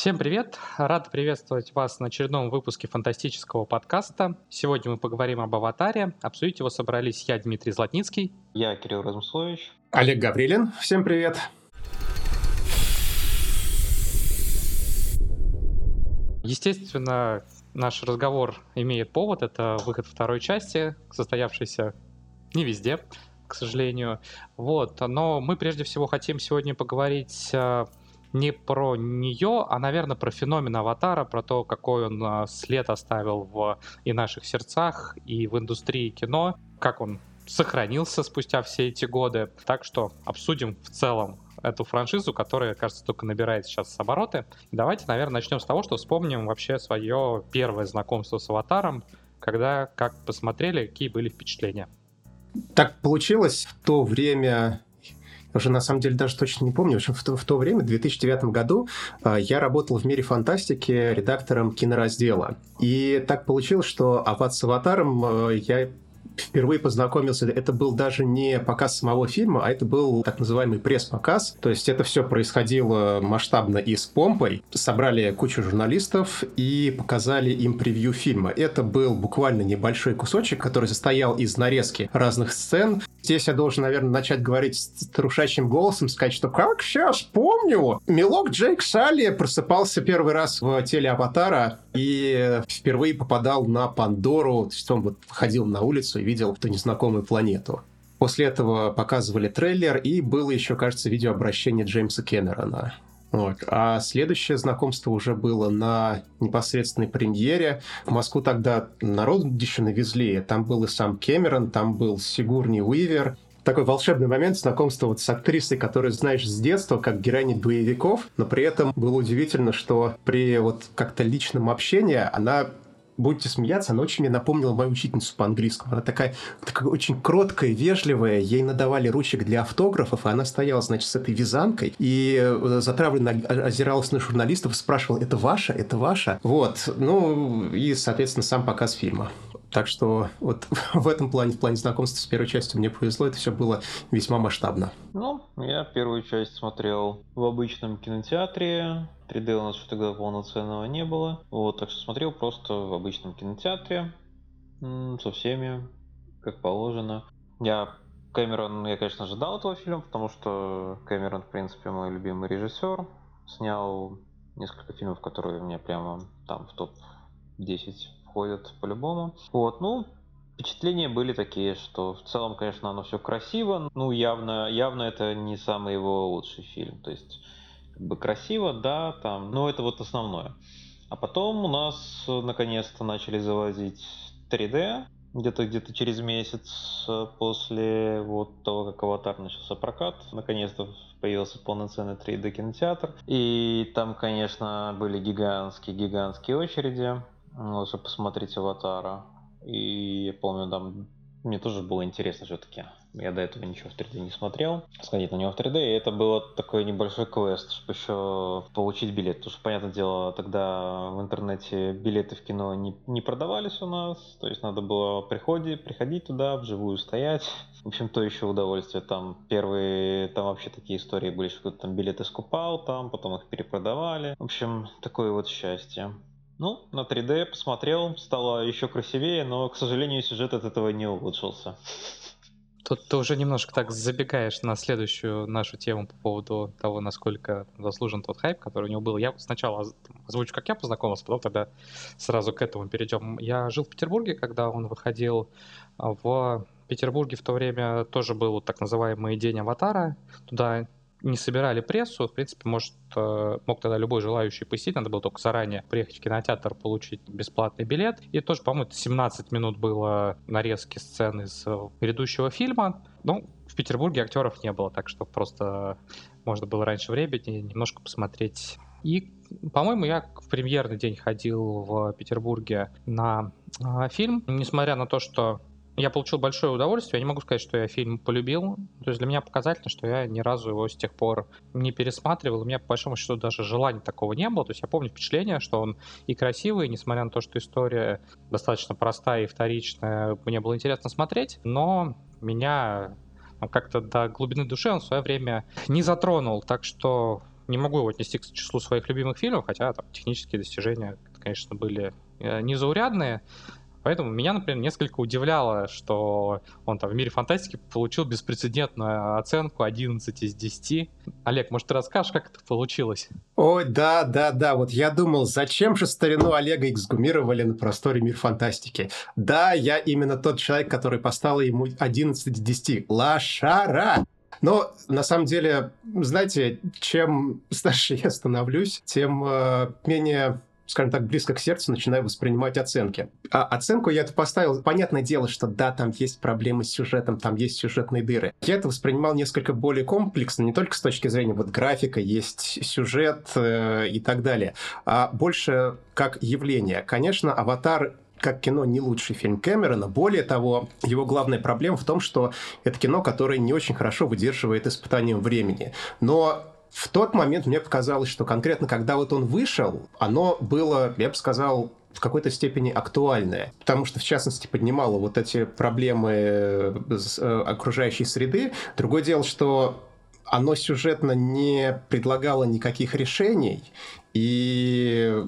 Всем привет! Рад приветствовать вас на очередном выпуске фантастического подкаста. Сегодня мы поговорим об «Аватаре». Обсудить его собрались я, Дмитрий Златницкий. Я, Кирилл Размуслович. Олег Гаврилин. Всем привет! Естественно, наш разговор имеет повод. Это выход второй части, состоявшийся не везде, к сожалению. Вот. Но мы прежде всего хотим сегодня поговорить э, не про нее, а, наверное, про феномен Аватара, про то, какой он а, след оставил в и наших сердцах, и в индустрии кино, как он сохранился спустя все эти годы. Так что обсудим в целом эту франшизу, которая, кажется, только набирает сейчас обороты. Давайте, наверное, начнем с того, что вспомним вообще свое первое знакомство с Аватаром, когда как посмотрели, какие были впечатления. Так получилось в то время, уже на самом деле даже точно не помню. В общем, в то, в то время, в 2009 году, а, я работал в мире фантастики редактором кинораздела. И так получилось, что «Ават с аватаром» а, я впервые познакомился, это был даже не показ самого фильма, а это был так называемый пресс-показ. То есть это все происходило масштабно и с помпой. Собрали кучу журналистов и показали им превью фильма. Это был буквально небольшой кусочек, который состоял из нарезки разных сцен. Здесь я должен, наверное, начать говорить с трушащим голосом, сказать, что как сейчас помню, Милок Джейк Салли просыпался первый раз в теле Аватара и впервые попадал на Пандору, то есть он вот ходил на улицу и видел эту незнакомую планету. После этого показывали трейлер, и было еще, кажется, видеообращение Джеймса Кэмерона. Вот. А следующее знакомство уже было на непосредственной премьере. В Москву тогда народ еще навезли. Там был и сам Кэмерон, там был Сигурни Уивер. Такой волшебный момент знакомства вот с актрисой, которую знаешь с детства, как героиня боевиков, но при этом было удивительно, что при вот как-то личном общении она будете смеяться, она очень мне напомнила мою учительницу по английскому. Она такая, такая очень кроткая, вежливая. Ей надавали ручек для автографов, и она стояла, значит, с этой вязанкой и э, затравленно озиралась на журналистов и спрашивала, это ваша, это ваша? Вот. Ну, и, соответственно, сам показ фильма. Так что вот в этом плане, в плане знакомства с первой частью мне повезло, это все было весьма масштабно. Ну, я первую часть смотрел в обычном кинотеатре, 3D у нас что тогда полноценного не было. Вот, так что смотрел просто в обычном кинотеатре со всеми, как положено. Я Кэмерон, я, конечно, ожидал этого фильма, потому что Кэмерон, в принципе, мой любимый режиссер. Снял несколько фильмов, которые у меня прямо там в топ-10 входят по-любому. Вот, ну, впечатления были такие, что в целом, конечно, оно все красиво. Ну, явно, явно это не самый его лучший фильм. То есть как бы красиво, да, там, но это вот основное. А потом у нас наконец-то начали завозить 3D, где-то где-то через месяц после вот того, как Аватар начался прокат, наконец-то появился полноценный 3D кинотеатр. И там, конечно, были гигантские-гигантские очереди, ну, чтобы посмотреть Аватара. И я помню, там мне тоже было интересно все-таки. Я до этого ничего в 3D не смотрел. Сходить на него в 3D, и это было такой небольшой квест, чтобы еще получить билет. Потому что, понятное дело, тогда в интернете билеты в кино не, не продавались у нас. То есть надо было приходить, приходить туда, вживую стоять. В общем, то еще удовольствие. Там первые, там вообще такие истории были, что кто-то там билеты скупал, там потом их перепродавали. В общем, такое вот счастье. Ну, на 3D посмотрел, стало еще красивее, но, к сожалению, сюжет от этого не улучшился. Тут ты уже немножко так забегаешь на следующую нашу тему по поводу того, насколько заслужен тот хайп, который у него был. Я сначала озвучу, как я познакомился, потом тогда сразу к этому перейдем. Я жил в Петербурге, когда он выходил в Петербурге в то время тоже был так называемый День Аватара. Туда не собирали прессу, в принципе, может, э, мог тогда любой желающий посетить, надо было только заранее приехать в кинотеатр, получить бесплатный билет. И тоже, по-моему, 17 минут было нарезки сцены из э, грядущего фильма. Ну, в Петербурге актеров не было, так что просто можно было раньше времени немножко посмотреть. И, по-моему, я в премьерный день ходил в Петербурге на э, фильм, несмотря на то, что я получил большое удовольствие. Я не могу сказать, что я фильм полюбил. То есть для меня показательно, что я ни разу его с тех пор не пересматривал. У меня, по большому счету, даже желания такого не было. То есть я помню впечатление, что он и красивый, несмотря на то, что история достаточно простая и вторичная, мне было интересно смотреть, но меня ну, как-то до глубины души он в свое время не затронул. Так что не могу его отнести к числу своих любимых фильмов, хотя там технические достижения, конечно, были э, незаурядные. Поэтому меня, например, несколько удивляло, что он там в мире фантастики получил беспрецедентную оценку 11 из 10. Олег, может, ты расскажешь, как это получилось? Ой, да, да, да. Вот я думал, зачем же старину Олега эксгумировали на просторе мир фантастики? Да, я именно тот человек, который поставил ему 11 из 10. Лошара! Но на самом деле, знаете, чем старше я становлюсь, тем э, менее скажем так, близко к сердцу начинаю воспринимать оценки. А оценку я это поставил. Понятное дело, что да, там есть проблемы с сюжетом, там есть сюжетные дыры. Я это воспринимал несколько более комплексно, не только с точки зрения вот графика, есть сюжет э, и так далее, а больше как явление. Конечно, «Аватар» как кино не лучший фильм Кэмерона. Более того, его главная проблема в том, что это кино, которое не очень хорошо выдерживает испытанием времени. Но в тот момент мне показалось, что конкретно когда вот он вышел, оно было, я бы сказал, в какой-то степени актуальное, потому что, в частности, поднимало вот эти проблемы э, э, окружающей среды. Другое дело, что оно сюжетно не предлагало никаких решений, и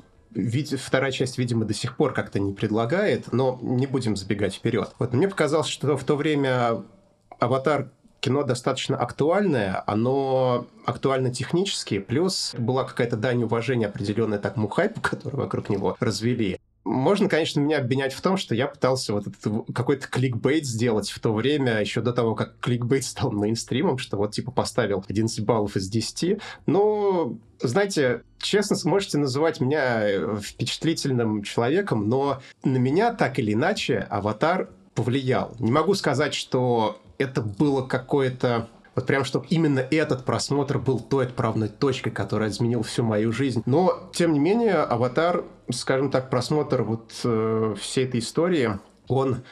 вторая часть, видимо, до сих пор как-то не предлагает, но не будем забегать вперед. Вот мне показалось, что в то время «Аватар» кино достаточно актуальное, оно актуально технически, плюс была какая-то дань уважения определенная такому хайпу, который вокруг него развели. Можно, конечно, меня обвинять в том, что я пытался вот этот какой-то кликбейт сделать в то время, еще до того, как кликбейт стал мейнстримом, что вот типа поставил 11 баллов из 10. Но, знаете, честно, сможете называть меня э, впечатлительным человеком, но на меня так или иначе «Аватар» повлиял. Не могу сказать, что это было какое-то вот прям, чтобы именно этот просмотр был той отправной точкой, которая изменила всю мою жизнь. Но, тем не менее, «Аватар», скажем так, просмотр вот э, всей этой истории, он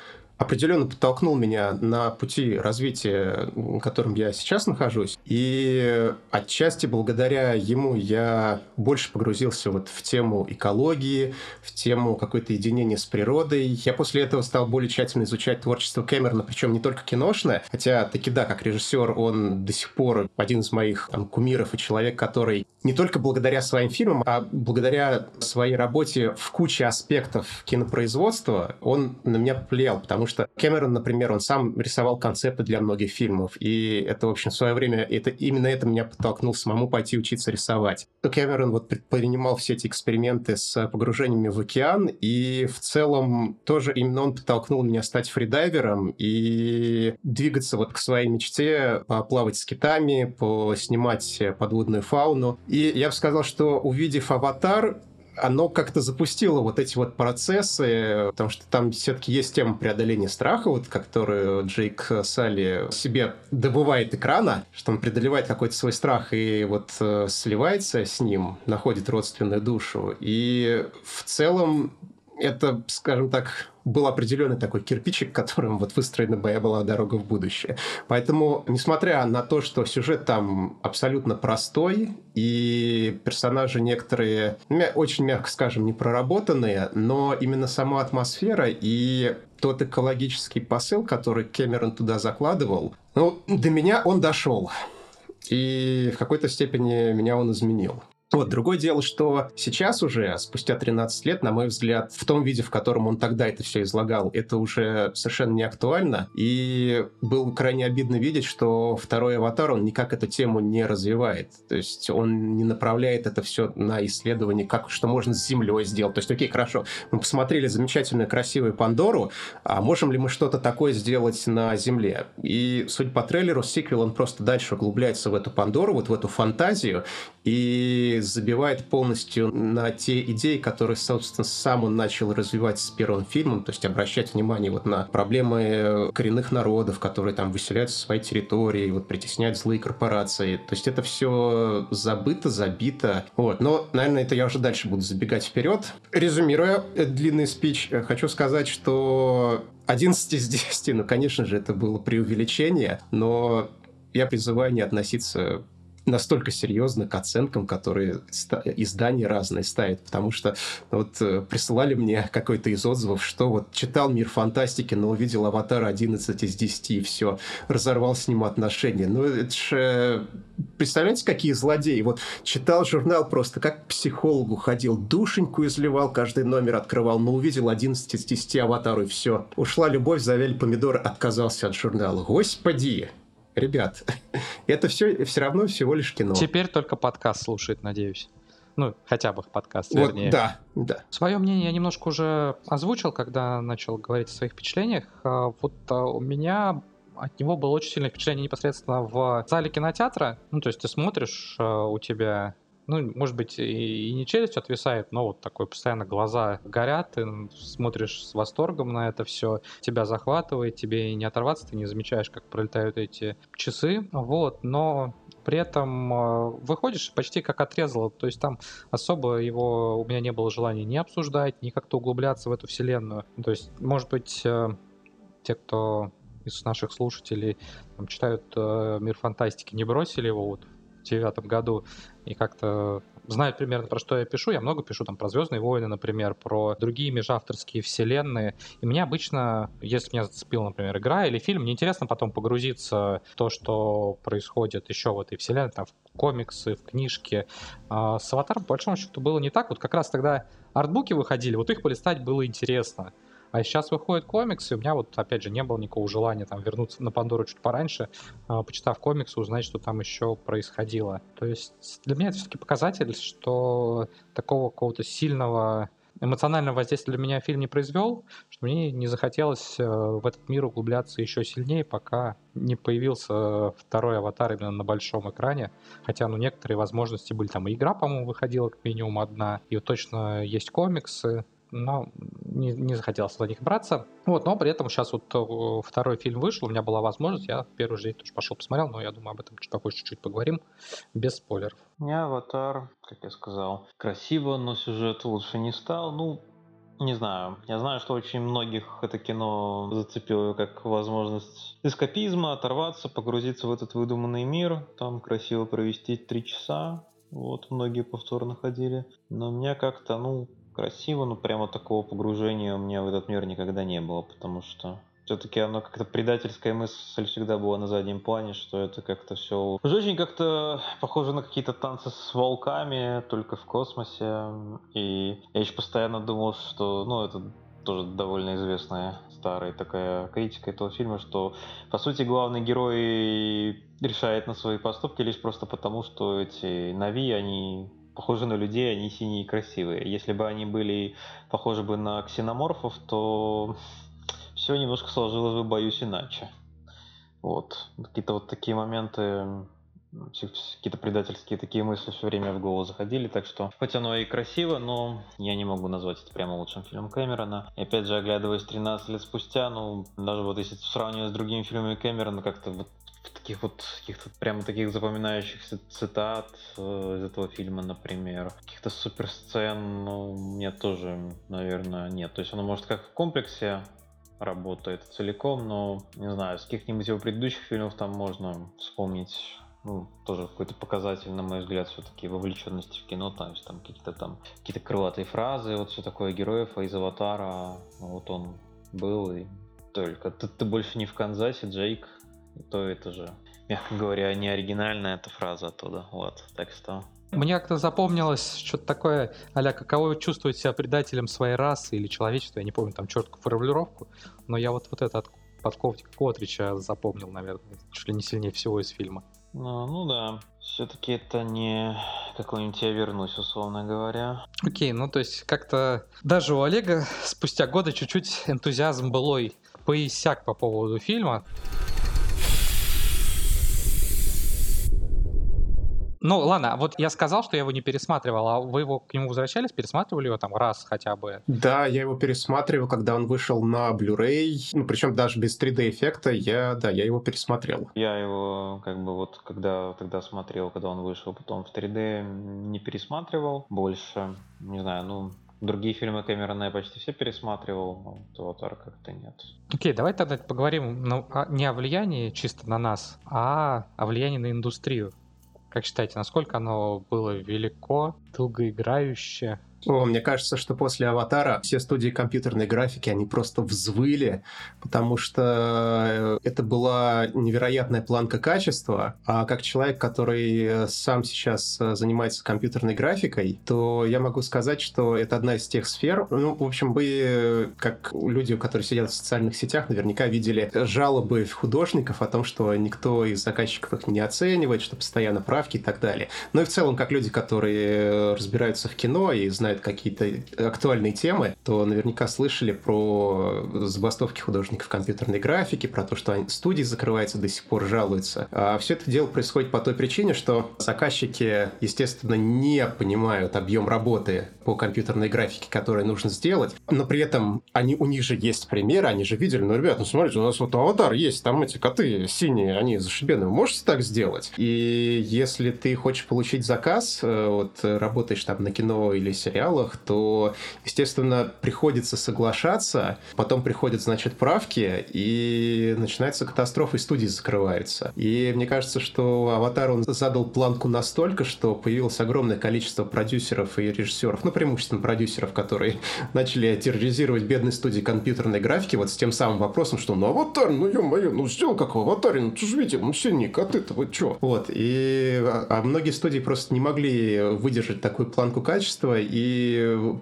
определенно подтолкнул меня на пути развития, в котором я сейчас нахожусь. И отчасти благодаря ему я больше погрузился вот в тему экологии, в тему какой-то единения с природой. Я после этого стал более тщательно изучать творчество Кэмерона, причем не только киношное, хотя таки да, как режиссер он до сих пор один из моих там, кумиров и человек, который не только благодаря своим фильмам, а благодаря своей работе в куче аспектов кинопроизводства он на меня повлиял, потому что Кэмерон, например, он сам рисовал концепты для многих фильмов, и это, в общем, в свое время, это, именно это меня подтолкнуло самому пойти учиться рисовать. Кэмерон вот предпринимал все эти эксперименты с погружениями в океан, и в целом тоже именно он подтолкнул меня стать фридайвером и двигаться вот к своей мечте, плавать с китами, поснимать подводную фауну. И я бы сказал, что увидев «Аватар», оно как-то запустило вот эти вот процессы, потому что там все-таки есть тема преодоления страха, вот, которую Джейк Салли себе добывает экрана, что он преодолевает какой-то свой страх и вот э, сливается с ним, находит родственную душу. И в целом это, скажем так, был определенный такой кирпичик, которым вот выстроена моя была дорога в будущее. Поэтому, несмотря на то, что сюжет там абсолютно простой, и персонажи некоторые, очень мягко скажем, не проработанные, но именно сама атмосфера и тот экологический посыл, который Кэмерон туда закладывал, ну, до меня он дошел. И в какой-то степени меня он изменил. Вот, другое дело, что сейчас уже, спустя 13 лет, на мой взгляд, в том виде, в котором он тогда это все излагал, это уже совершенно не актуально. И было крайне обидно видеть, что второй «Аватар», он никак эту тему не развивает. То есть он не направляет это все на исследование, как, что можно с Землей сделать. То есть, окей, хорошо, мы посмотрели замечательную, красивую Пандору, а можем ли мы что-то такое сделать на Земле? И, судя по трейлеру, сиквел, он просто дальше углубляется в эту Пандору, вот в эту фантазию, и забивает полностью на те идеи, которые, собственно, сам он начал развивать с первым фильмом, то есть обращать внимание вот на проблемы коренных народов, которые там выселяются со своей территории, вот притесняют злые корпорации. То есть это все забыто, забито. Вот. Но, наверное, это я уже дальше буду забегать вперед. Резюмируя длинный спич, хочу сказать, что 11 из 10, ну, конечно же, это было преувеличение, но я призываю не относиться настолько серьезно к оценкам, которые издания разные ставят, потому что вот э, присылали мне какой-то из отзывов, что вот читал «Мир фантастики», но увидел «Аватар» 11 из 10 и все, разорвал с ним отношения. Ну, это же... Представляете, какие злодеи? Вот читал журнал просто, как к психологу ходил, душеньку изливал, каждый номер открывал, но увидел 11 из 10 «Аватару» и все. Ушла любовь, завяли помидоры, отказался от журнала. Господи! Ребят, это все все равно всего лишь кино. Теперь только подкаст слушает, надеюсь. Ну, хотя бы подкаст, вот, вернее. Да, да. Свое мнение я немножко уже озвучил, когда начал говорить о своих впечатлениях. А, вот а, у меня от него было очень сильное впечатление непосредственно в зале кинотеатра. Ну, то есть ты смотришь, а, у тебя ну, может быть, и, не челюсть отвисает, но вот такой постоянно глаза горят, ты смотришь с восторгом на это все, тебя захватывает, тебе не оторваться, ты не замечаешь, как пролетают эти часы, вот, но при этом э, выходишь почти как отрезало, то есть там особо его у меня не было желания ни обсуждать, ни как-то углубляться в эту вселенную. То есть, может быть, э, те, кто из наших слушателей там, читают э, «Мир фантастики», не бросили его вот в девятом году и как-то знают примерно про что я пишу. Я много пишу там про Звездные войны, например, про другие межавторские вселенные. И мне обычно, если меня зацепила, например, игра или фильм, мне интересно потом погрузиться в то, что происходит еще в этой вселенной, там, в комиксы, в книжки. А с Аватаром, по большому счету, было не так. Вот как раз тогда артбуки выходили, вот их полистать было интересно. А сейчас выходят комиксы, у меня вот, опять же, не было никакого желания там вернуться на Пандору чуть пораньше, э, почитав комиксы, узнать, что там еще происходило. То есть для меня это все-таки показатель, что такого какого-то сильного эмоционального воздействия для меня фильм не произвел, что мне не захотелось э, в этот мир углубляться еще сильнее, пока не появился второй аватар именно на большом экране. Хотя, ну, некоторые возможности были. Там и игра, по-моему, выходила как минимум одна, и вот точно есть комиксы но не, не захотелось за них браться. Вот, но при этом сейчас вот э, второй фильм вышел, у меня была возможность, я первый же день тоже пошел посмотрел, но я думаю, об этом чуть попозже чуть-чуть поговорим, без спойлеров. Не «Аватар», как я сказал, красиво, но сюжет лучше не стал. Ну, не знаю. Я знаю, что очень многих это кино зацепило как возможность эскапизма, оторваться, погрузиться в этот выдуманный мир, там красиво провести три часа. Вот, многие повторно ходили. Но меня как-то, ну, красиво, но прямо такого погружения у меня в этот мир никогда не было, потому что все-таки оно как-то предательская мысль всегда была на заднем плане, что это как-то все уже очень как-то похоже на какие-то танцы с волками, только в космосе. И я еще постоянно думал, что, ну, это тоже довольно известная старая такая критика этого фильма, что по сути главный герой решает на свои поступки лишь просто потому, что эти Нави, они похожи на людей, они синие и красивые. Если бы они были похожи бы на ксеноморфов, то все немножко сложилось бы, боюсь, иначе. Вот. Какие-то вот такие моменты, какие-то предательские такие мысли все время в голову заходили, так что хоть оно и красиво, но я не могу назвать это прямо лучшим фильмом Кэмерона. И опять же, оглядываясь 13 лет спустя, ну, даже вот если сравнивать с другими фильмами Кэмерона, как-то вот таких вот каких-то прямо таких запоминающихся цитат э, из этого фильма, например. Каких-то супер сцен, ну, мне тоже, наверное, нет. То есть оно может как в комплексе работает целиком, но, не знаю, с каких-нибудь его предыдущих фильмов там можно вспомнить ну, тоже какой-то показатель, на мой взгляд, все-таки вовлеченности в кино, есть там какие-то там какие-то крылатые фразы, вот все такое героев, а из Аватара, вот он был, и только ты, ты больше не в Канзасе, Джейк, то это же, мягко говоря, не оригинальная эта фраза оттуда. Вот, так что мне как-то запомнилось что-то такое, аля, каково чувствовать себя предателем своей расы или человечества, я не помню там четкую формулировку, но я вот, вот это от подковника Котрича запомнил, наверное, чуть ли не сильнее всего из фильма. Ну, ну да, все-таки это не какой-нибудь я вернусь, условно говоря. Окей, ну то есть как-то даже у Олега спустя годы чуть-чуть энтузиазм былой поиссяк по поводу фильма. Ну, ладно, вот я сказал, что я его не пересматривал, а вы его к нему возвращались, пересматривали его там раз хотя бы? Да, я его пересматривал, когда он вышел на Blu-ray, ну, причем даже без 3D-эффекта, я, да, я его пересмотрел. Я его, как бы, вот, когда тогда смотрел, когда он вышел, потом в 3D не пересматривал больше, не знаю, ну, Другие фильмы Кэмерона я почти все пересматривал, но Аватар как-то нет. Окей, okay, давай тогда поговорим ну, не о влиянии чисто на нас, а о влиянии на индустрию. Как считаете, насколько оно было велико, долгоиграющее? О, мне кажется, что после «Аватара» все студии компьютерной графики, они просто взвыли, потому что э, это была невероятная планка качества, а как человек, который сам сейчас э, занимается компьютерной графикой, то я могу сказать, что это одна из тех сфер, ну, в общем, вы, как люди, которые сидят в социальных сетях, наверняка видели жалобы художников о том, что никто из заказчиков их не оценивает, что постоянно правки и так далее. Ну и в целом, как люди, которые разбираются в кино и знают знают какие-то актуальные темы, то наверняка слышали про забастовки художников компьютерной графики, про то, что студии закрываются, до сих пор жалуются. А все это дело происходит по той причине, что заказчики, естественно, не понимают объем работы по компьютерной графике, которую нужно сделать, но при этом они, у них же есть примеры, они же видели, ну, ребят, ну, смотрите, у нас вот аватар есть, там эти коты синие, они зашибенные, вы можете так сделать? И если ты хочешь получить заказ, э, вот работаешь там на кино или сериал, сериалах, то, естественно, приходится соглашаться, потом приходят, значит, правки, и начинается катастрофа, и студии закрываются. И мне кажется, что «Аватар» он задал планку настолько, что появилось огромное количество продюсеров и режиссеров, ну, преимущественно продюсеров, которые начали терроризировать бедные студии компьютерной графики вот с тем самым вопросом, что ну «Аватар», ну ё-моё, ну сделал как в «Аватаре», ну ты же видел, ну синие коты-то, вы чё? Вот, и а, а многие студии просто не могли выдержать такую планку качества, и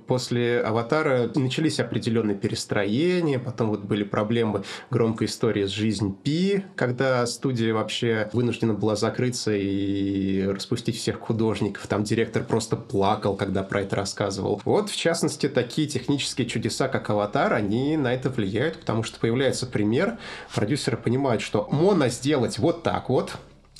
после «Аватара» начались определенные перестроения, потом вот были проблемы громкой истории с «Жизнь Пи», когда студия вообще вынуждена была закрыться и распустить всех художников. Там директор просто плакал, когда про это рассказывал. Вот, в частности, такие технические чудеса, как «Аватар», они на это влияют, потому что появляется пример, продюсеры понимают, что можно сделать вот так вот,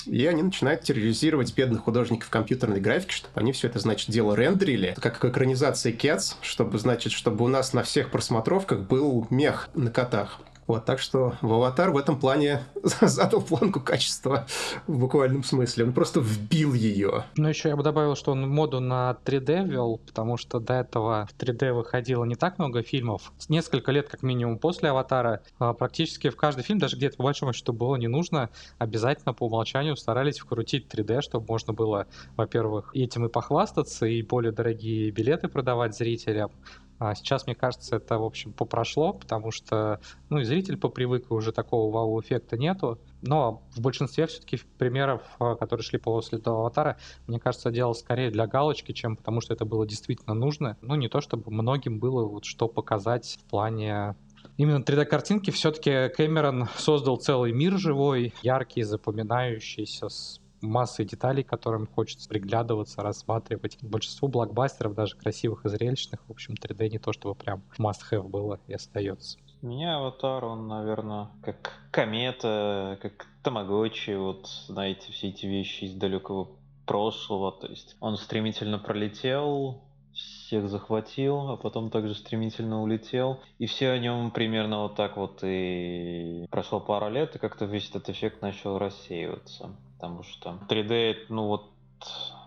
и они начинают терроризировать бедных художников компьютерной графики, чтобы они все это, значит, дело рендерили, как экранизация Cats, чтобы, значит, чтобы у нас на всех просмотровках был мех на котах. Вот, так что в «Аватар» в этом плане задал планку качества в буквальном смысле. Он просто вбил ее. Ну, еще я бы добавил, что он моду на 3D ввел, потому что до этого в 3D выходило не так много фильмов. Несколько лет, как минимум, после «Аватара» а, практически в каждый фильм, даже где-то по большому счету было не нужно, обязательно по умолчанию старались вкрутить 3D, чтобы можно было, во-первых, этим и похвастаться, и более дорогие билеты продавать зрителям, а сейчас, мне кажется, это, в общем, попрошло, потому что, ну, и зритель попривык, и уже такого вау-эффекта нету. Но в большинстве все-таки примеров, а, которые шли после этого аватара, мне кажется, делал скорее для галочки, чем потому что это было действительно нужно. Ну, не то, чтобы многим было вот что показать в плане именно 3D-картинки. Все-таки Кэмерон создал целый мир живой, яркий, запоминающийся, с массой деталей, которым хочется приглядываться, рассматривать. Большинство блокбастеров, даже красивых и зрелищных, в общем, 3D не то, чтобы прям must-have было и остается. Меня аватар, он, наверное, как комета, как тамагочи, вот, знаете, все эти вещи из далекого прошлого, то есть он стремительно пролетел, всех захватил, а потом также стремительно улетел. И все о нем примерно вот так вот и прошло пару лет, и как-то весь этот эффект начал рассеиваться. Потому что 3D, ну вот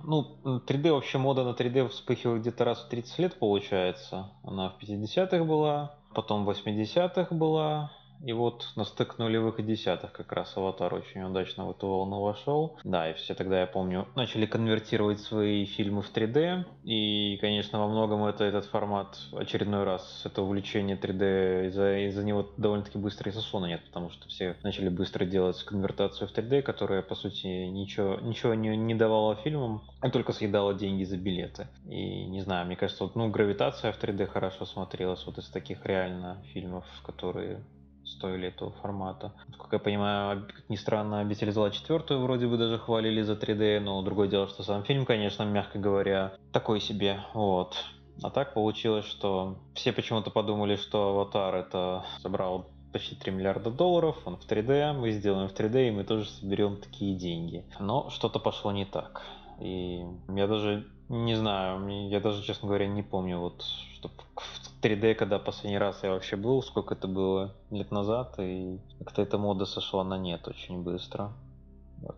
ну, 3D вообще мода на 3D вспыхивает где-то раз в 30 лет получается. Она в 50-х была, потом в 80-х была, и вот на стык нулевых и десятых как раз Аватар очень удачно в эту волну вошел. Да, и все тогда, я помню, начали конвертировать свои фильмы в 3D. И, конечно, во многом это этот формат очередной раз, это увлечение 3D, из-за из него довольно-таки быстро и сосона нет, потому что все начали быстро делать конвертацию в 3D, которая, по сути, ничего, ничего не, не давала фильмам, а только съедала деньги за билеты. И, не знаю, мне кажется, вот, ну, гравитация в 3D хорошо смотрелась вот из таких реально фильмов, которые стоили этого формата. Как я понимаю, как ни странно, «Обитель зла» четвертую вроде бы даже хвалили за 3D, но другое дело, что сам фильм, конечно, мягко говоря, такой себе, вот. А так получилось, что все почему-то подумали, что «Аватар» это собрал почти 3 миллиарда долларов, он в 3D, мы сделаем в 3D, и мы тоже соберем такие деньги. Но что-то пошло не так. И я даже не знаю, я даже, честно говоря, не помню, вот, что в 3D, когда последний раз я вообще был, сколько это было лет назад, и как-то эта мода сошла на нет очень быстро.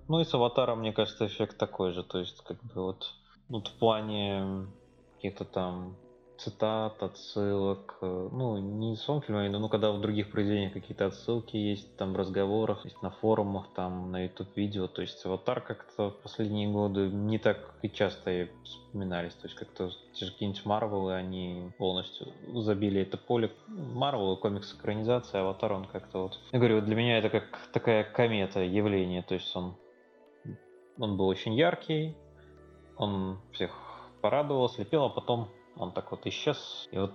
Ну и с аватаром, мне кажется, эффект такой же, то есть, как бы вот, вот в плане каких-то там цитат, отсылок. Э, ну, не в самом фильме, но ну, когда в других произведениях какие-то отсылки есть, там в разговорах, есть на форумах, там на YouTube видео. То есть аватар как-то в последние годы не так и часто вспоминались. То есть как-то те же какие-нибудь Марвелы, они полностью забили это поле. Марвел, комикс экранизация, аватар, он как-то вот... Я говорю, для меня это как такая комета явление. То есть он, он был очень яркий, он всех порадовал, слепил, а потом он так вот исчез. И вот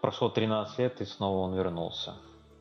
прошло 13 лет, и снова он вернулся.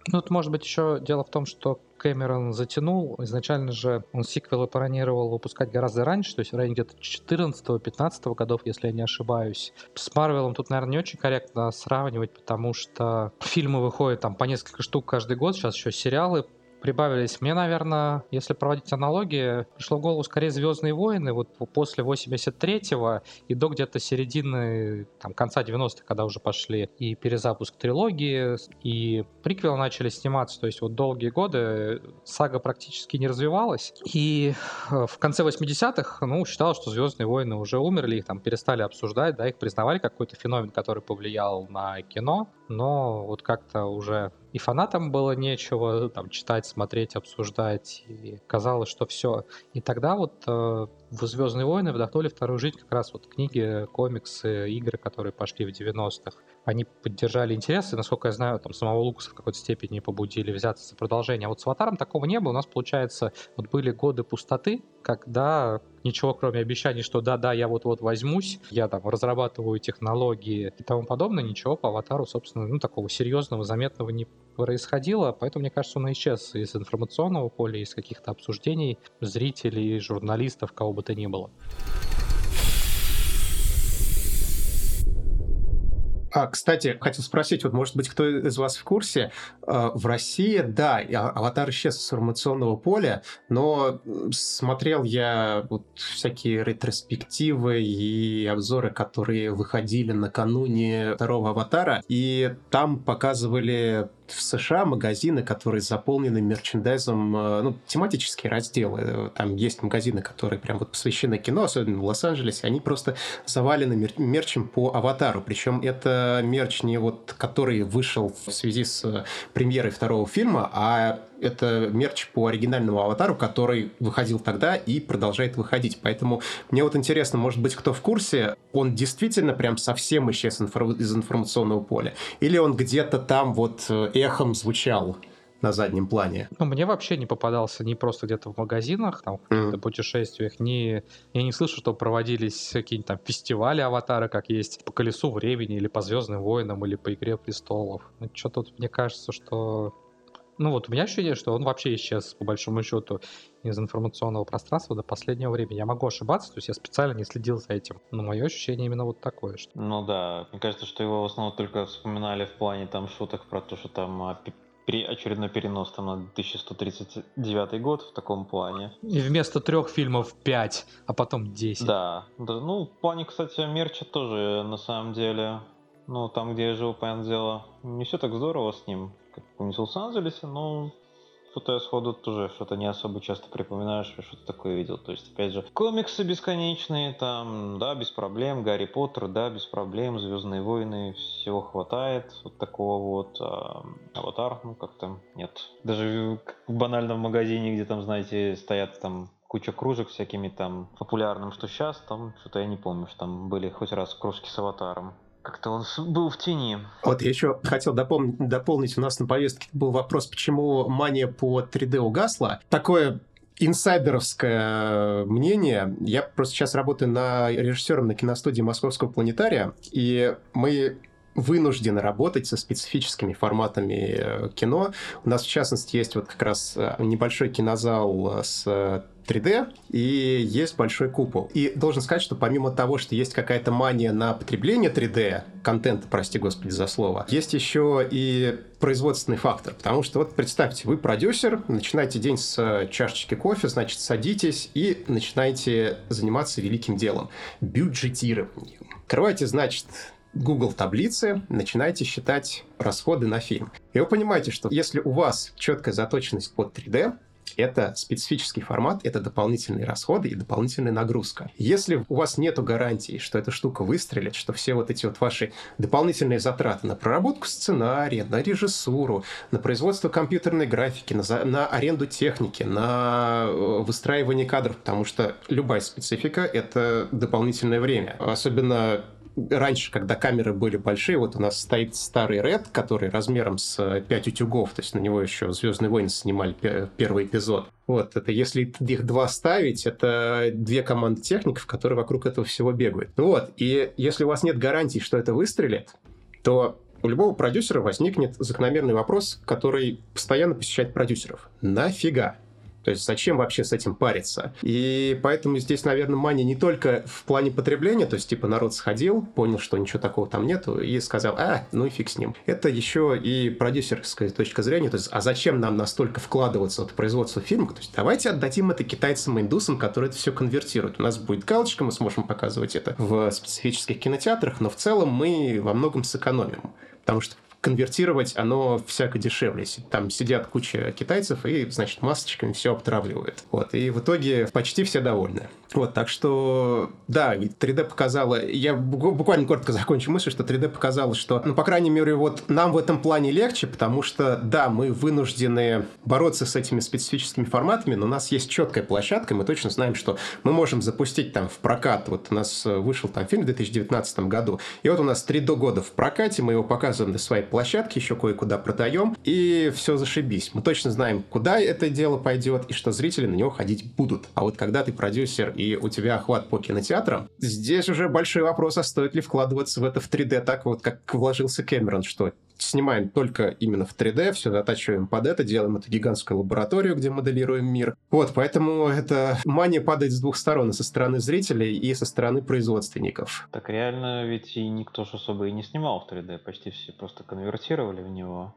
Ну, тут, может быть, еще дело в том, что Кэмерон затянул. Изначально же он сиквелы планировал выпускать гораздо раньше, то есть в районе где-то 14-15 годов, если я не ошибаюсь. С Марвелом тут, наверное, не очень корректно сравнивать, потому что фильмы выходят там по несколько штук каждый год, сейчас еще сериалы прибавились. Мне, наверное, если проводить аналогии, пришло в голову скорее «Звездные войны», вот после 83-го и до где-то середины, там, конца 90-х, когда уже пошли и перезапуск трилогии, и приквелы начали сниматься, то есть вот долгие годы сага практически не развивалась, и э, в конце 80-х, ну, считалось, что «Звездные войны» уже умерли, их там перестали обсуждать, да, их признавали как какой-то феномен, который повлиял на кино, но вот как-то уже и фанатам было нечего там читать, смотреть, обсуждать, и казалось, что все. И тогда вот э, в «Звездные войны» вдохнули вторую жизнь как раз вот книги, комиксы, игры, которые пошли в 90-х. Они поддержали интерес, и, насколько я знаю, там самого Лукаса в какой-то степени побудили взяться за продолжение. А вот с «Аватаром» такого не было. У нас, получается, вот были годы пустоты, когда ничего кроме обещаний, что да-да, я вот-вот возьмусь, я там разрабатываю технологии и тому подобное, ничего по аватару, собственно, ну, такого серьезного, заметного не происходило, поэтому, мне кажется, он исчез из информационного поля, из каких-то обсуждений зрителей, журналистов, кого бы то ни было. А, кстати, хотел спросить, вот, может быть, кто из вас в курсе, а, в России, да, аватар исчез с информационного поля, но смотрел я вот всякие ретроспективы и обзоры, которые выходили накануне второго аватара, и там показывали в США магазины, которые заполнены мерчендайзом, э, ну, тематические разделы. Там есть магазины, которые прям вот посвящены кино, особенно в Лос-Анджелесе, они просто завалены мер- мерчем по аватару. Причем это мерч не вот, который вышел в связи с премьерой второго фильма, а это мерч по оригинальному аватару, который выходил тогда и продолжает выходить. Поэтому мне вот интересно, может быть, кто в курсе, он действительно прям совсем исчез из информационного поля? Или он где-то там вот э, эхом звучал? на заднем плане. Ну, мне вообще не попадался ни просто где-то в магазинах, там, в каких-то mm. путешествиях, ни... Я не слышу, что проводились какие-нибудь там фестивали аватара, как есть по Колесу Времени, или по Звездным Войнам, или по Игре Престолов. Ну, что тут, мне кажется, что ну вот у меня ощущение, что он вообще исчез, по большому счету, из информационного пространства до последнего времени. Я могу ошибаться, то есть я специально не следил за этим. Но мое ощущение именно вот такое. Что... Ну да, мне кажется, что его в основном только вспоминали в плане там шуток про то, что там а, при очередной перенос там на 1139 год в таком плане. И вместо трех фильмов пять, а потом 10. Да, да, ну в плане, кстати, мерча тоже на самом деле, ну там, где я жил, понятное дело, не все так здорово с ним как помню, в Лос-Анджелесе, но что-то я сходу тоже что-то не особо часто припоминаю, что что-то такое видел. То есть, опять же, комиксы бесконечные, там, да, без проблем, Гарри Поттер, да, без проблем, Звездные войны, всего хватает, вот такого вот. А, аватар, ну, как-то нет. Даже в банальном магазине, где там, знаете, стоят там куча кружек всякими там популярным, что сейчас, там что-то я не помню, что там были хоть раз кружки с аватаром. Как-то он был в тени. Вот я еще хотел допол- дополнить, у нас на повестке был вопрос, почему мания по 3D угасла. Такое инсайдеровское мнение. Я просто сейчас работаю на режиссером на киностудии Московского планетария, и мы вынуждены работать со специфическими форматами э, кино. У нас, в частности, есть вот как раз э, небольшой кинозал э, с 3D и есть большой купол. И должен сказать, что помимо того, что есть какая-то мания на потребление 3D, контента, прости господи за слово, есть еще и производственный фактор. Потому что вот представьте, вы продюсер, начинаете день с чашечки кофе, значит, садитесь и начинаете заниматься великим делом – бюджетированием. Открывайте, значит, Google таблицы, начинаете считать расходы на фильм. И вы понимаете, что если у вас четкая заточенность под 3D, это специфический формат, это дополнительные расходы и дополнительная нагрузка. Если у вас нет гарантии, что эта штука выстрелит, что все вот эти вот ваши дополнительные затраты на проработку сценария, на режиссуру, на производство компьютерной графики, на, за, на аренду техники, на э, выстраивание кадров, потому что любая специфика — это дополнительное время. Особенно раньше, когда камеры были большие, вот у нас стоит старый Red, который размером с 5 утюгов, то есть на него еще «Звездные войны» снимали первый эпизод. Вот, это если их два ставить, это две команды техников, которые вокруг этого всего бегают. Вот, и если у вас нет гарантии, что это выстрелит, то у любого продюсера возникнет закономерный вопрос, который постоянно посещает продюсеров. Нафига? То есть зачем вообще с этим париться? И поэтому здесь, наверное, мания не только в плане потребления, то есть типа народ сходил, понял, что ничего такого там нету, и сказал, а, ну и фиг с ним. Это еще и продюсерская точка зрения, то есть а зачем нам настолько вкладываться в производство фильма? То есть давайте отдадим это китайцам и индусам, которые это все конвертируют. У нас будет галочка, мы сможем показывать это в специфических кинотеатрах, но в целом мы во многом сэкономим. Потому что конвертировать оно всяко дешевле. Там сидят куча китайцев и, значит, масочками все обтравливают. Вот, и в итоге почти все довольны. Вот, так что, да, 3D показала, я буквально коротко закончу мысль, что 3D показала, что, ну, по крайней мере, вот нам в этом плане легче, потому что, да, мы вынуждены бороться с этими специфическими форматами, но у нас есть четкая площадка, мы точно знаем, что мы можем запустить там в прокат, вот у нас вышел там фильм в 2019 году, и вот у нас 3 до года в прокате, мы его показываем на своей площадке, еще кое-куда продаем, и все зашибись. Мы точно знаем, куда это дело пойдет, и что зрители на него ходить будут. А вот когда ты продюсер и у тебя охват по кинотеатрам, здесь уже большой вопрос, а стоит ли вкладываться в это в 3D так вот, как вложился Кэмерон, что снимаем только именно в 3D, все затачиваем под это, делаем эту гигантскую лабораторию, где моделируем мир. Вот, поэтому это мания падает с двух сторон, со стороны зрителей, и со стороны производственников. Так реально ведь и никто же особо и не снимал в 3D, почти все просто конвертировали в него.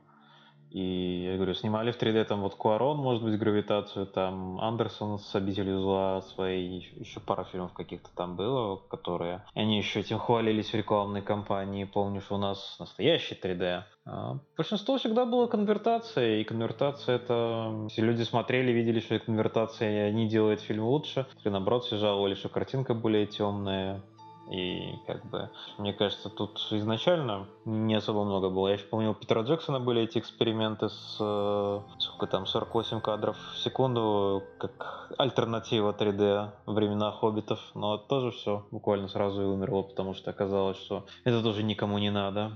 И я говорю, снимали в 3D там вот Куарон, может быть, гравитацию, там Андерсон с обителью зла своей, еще пара фильмов каких-то там было, которые... Они еще этим хвалились в рекламной кампании. Помню, что у нас настоящий 3D. А большинство всегда было конвертация, и конвертация это... Если люди смотрели, видели, что конвертация не делает фильм лучше, или наоборот все жаловали, что картинка более темная, и как бы, мне кажется, тут изначально не особо много было. Я еще помню, у Питера Джексона были эти эксперименты с, э, сколько там, 48 кадров в секунду, как альтернатива 3D времена Хоббитов. Но тоже все буквально сразу и умерло, потому что оказалось, что это тоже никому не надо.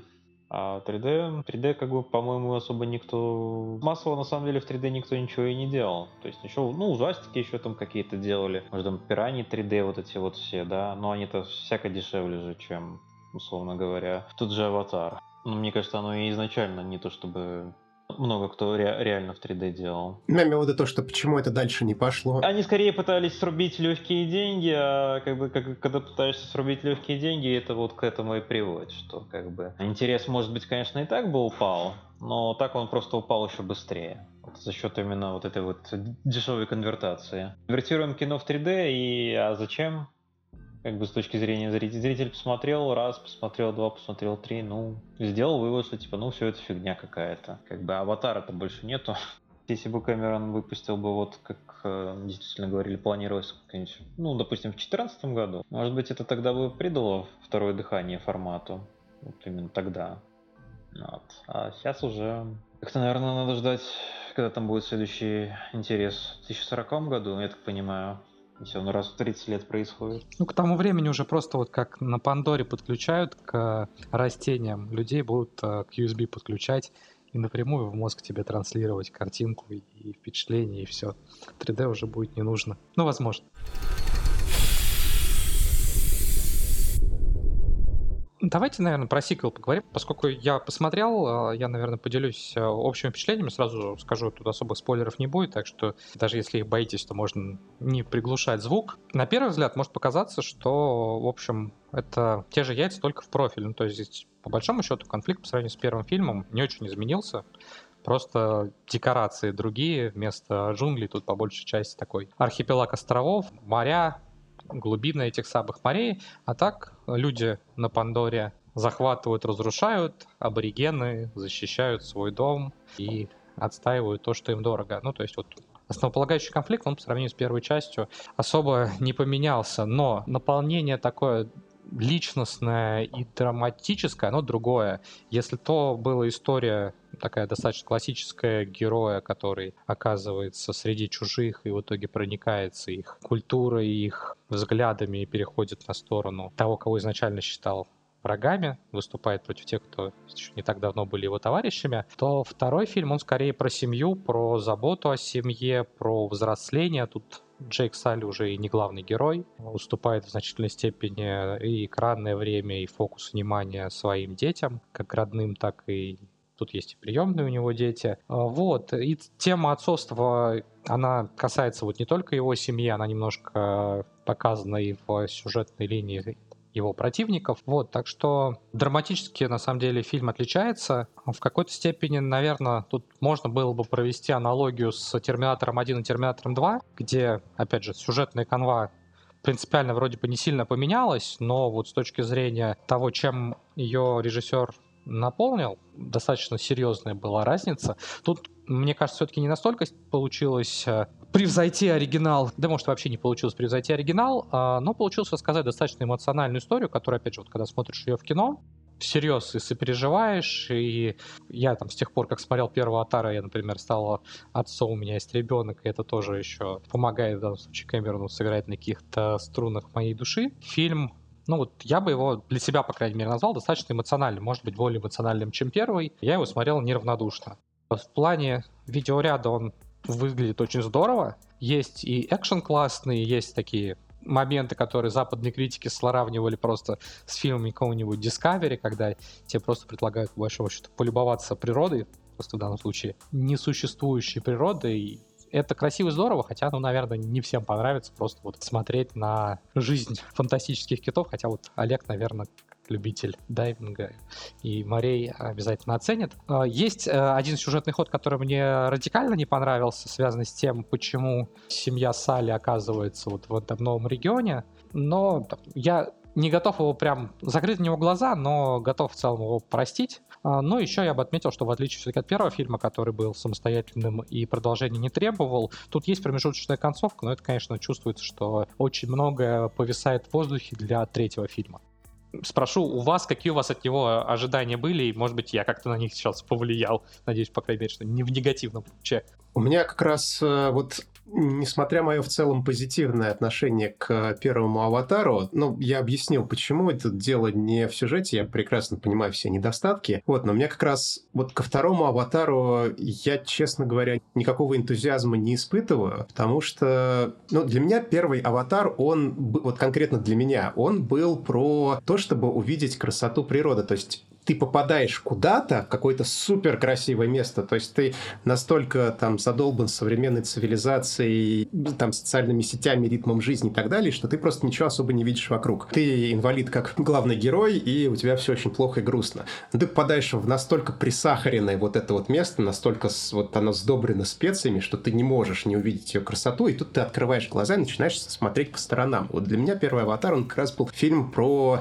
А 3D, 3D как бы, по-моему, особо никто... Массово, на самом деле, в 3D никто ничего и не делал. То есть еще, ну, ужастики еще там какие-то делали. Может, там пираньи 3D вот эти вот все, да. Но они-то всяко дешевле же, чем, условно говоря, тут же Аватар. Но мне кажется, оно и изначально не то чтобы много кто ре- реально в 3D делал. Я имею в виду то, что почему это дальше не пошло. Они скорее пытались срубить легкие деньги, а как бы как, когда пытаешься срубить легкие деньги, это вот к этому и приводит, что как бы интерес, может быть, конечно, и так бы упал, но так он просто упал еще быстрее. Вот за счет именно вот этой вот дешевой конвертации. Конвертируем кино в 3D, и а зачем? Как бы с точки зрения зрителя. Зритель посмотрел раз, посмотрел два, посмотрел три, ну, сделал вывод, что типа, ну, все это фигня какая-то. Как бы аватара-то больше нету. Если бы Кэмерон выпустил бы, вот как э, действительно говорили, планировалось, ну, допустим, в 2014 году, может быть, это тогда бы придало второе дыхание формату. Вот именно тогда. Вот. А сейчас уже как-то, наверное, надо ждать, когда там будет следующий интерес. В 2040 году, я так понимаю. Если он раз в 30 лет происходит. Ну, к тому времени уже просто вот как на Пандоре подключают к растениям, людей будут э, к USB подключать и напрямую в мозг тебе транслировать картинку и впечатление, и все. 3D уже будет не нужно. Ну, возможно. Давайте, наверное, про сиквел поговорим. Поскольку я посмотрел, э, я, наверное, поделюсь э, общими впечатлениями. Сразу скажу, тут особых спойлеров не будет, так что даже если их боитесь, то можно не приглушать звук. На первый взгляд может показаться, что, в общем, это те же яйца, только в профиль. Ну, то есть по большому счету, конфликт по сравнению с первым фильмом не очень изменился. Просто декорации другие, вместо джунглей тут по большей части такой архипелаг островов, моря, глубины этих самых морей. А так люди на Пандоре захватывают, разрушают, аборигены защищают свой дом и отстаивают то, что им дорого. Ну, то есть вот основополагающий конфликт, он по сравнению с первой частью особо не поменялся, но наполнение такое личностное и драматическое, оно другое. Если то была история такая достаточно классическая героя, который оказывается среди чужих и в итоге проникается их культурой, их взглядами и переходит на сторону того, кого изначально считал врагами, выступает против тех, кто еще не так давно были его товарищами, то второй фильм, он скорее про семью, про заботу о семье, про взросление. Тут Джейк Салли уже и не главный герой, уступает в значительной степени и экранное время, и фокус внимания своим детям, как родным, так и тут есть и приемные у него дети. А, вот, и тема отцовства, она касается вот не только его семьи, она немножко показана и в сюжетной линии его противников. Вот, так что драматически, на самом деле, фильм отличается. В какой-то степени, наверное, тут можно было бы провести аналогию с «Терминатором 1» и «Терминатором 2», где, опять же, сюжетная канва принципиально вроде бы не сильно поменялась, но вот с точки зрения того, чем ее режиссер наполнил, достаточно серьезная была разница. Тут, мне кажется, все-таки не настолько получилось э, превзойти оригинал, да может вообще не получилось превзойти оригинал, а, но получилось рассказать достаточно эмоциональную историю, которая, опять же, вот когда смотришь ее в кино, всерьез и сопереживаешь, и я там с тех пор, как смотрел первого Атара, я, например, стал отцом, у меня есть ребенок, и это тоже еще помогает в данном случае Кэмерону сыграть на каких-то струнах моей души. Фильм ну вот я бы его для себя, по крайней мере, назвал достаточно эмоциональным, может быть, более эмоциональным, чем первый. Я его смотрел неравнодушно. В плане видеоряда он выглядит очень здорово. Есть и экшен классный, есть такие моменты, которые западные критики сравнивали просто с фильмами какого-нибудь Discovery, когда тебе просто предлагают, по большому счету, полюбоваться природой, просто в данном случае несуществующей природой. Это красиво и здорово, хотя, ну, наверное, не всем понравится просто вот смотреть на жизнь фантастических китов, хотя вот Олег, наверное, любитель дайвинга и морей обязательно оценит. А, есть э, один сюжетный ход, который мне радикально не понравился, связанный с тем, почему семья Салли оказывается вот в этом новом регионе. Но я не готов его прям закрыть на него глаза, но готов в целом его простить. А, но еще я бы отметил, что в отличие все-таки от первого фильма, который был самостоятельным и продолжения не требовал, тут есть промежуточная концовка, но это, конечно, чувствуется, что очень многое повисает в воздухе для третьего фильма спрошу у вас, какие у вас от него ожидания были, и, может быть, я как-то на них сейчас повлиял. Надеюсь, по крайней мере, что не в негативном ключе. У меня как раз э, вот несмотря мое в целом позитивное отношение к первому аватару, ну, я объяснил, почему это дело не в сюжете, я прекрасно понимаю все недостатки. Вот, но мне как раз вот ко второму аватару я, честно говоря, никакого энтузиазма не испытываю, потому что, ну, для меня первый аватар, он, вот конкретно для меня, он был про то, чтобы увидеть красоту природы. То есть ты попадаешь куда-то, в какое-то супер красивое место, то есть ты настолько там задолбан современной цивилизацией, там социальными сетями, ритмом жизни и так далее, что ты просто ничего особо не видишь вокруг. Ты инвалид как главный герой, и у тебя все очень плохо и грустно. Но ты попадаешь в настолько присахаренное вот это вот место, настолько вот оно сдобрено специями, что ты не можешь не увидеть ее красоту, и тут ты открываешь глаза и начинаешь смотреть по сторонам. Вот для меня первый «Аватар», он как раз был фильм про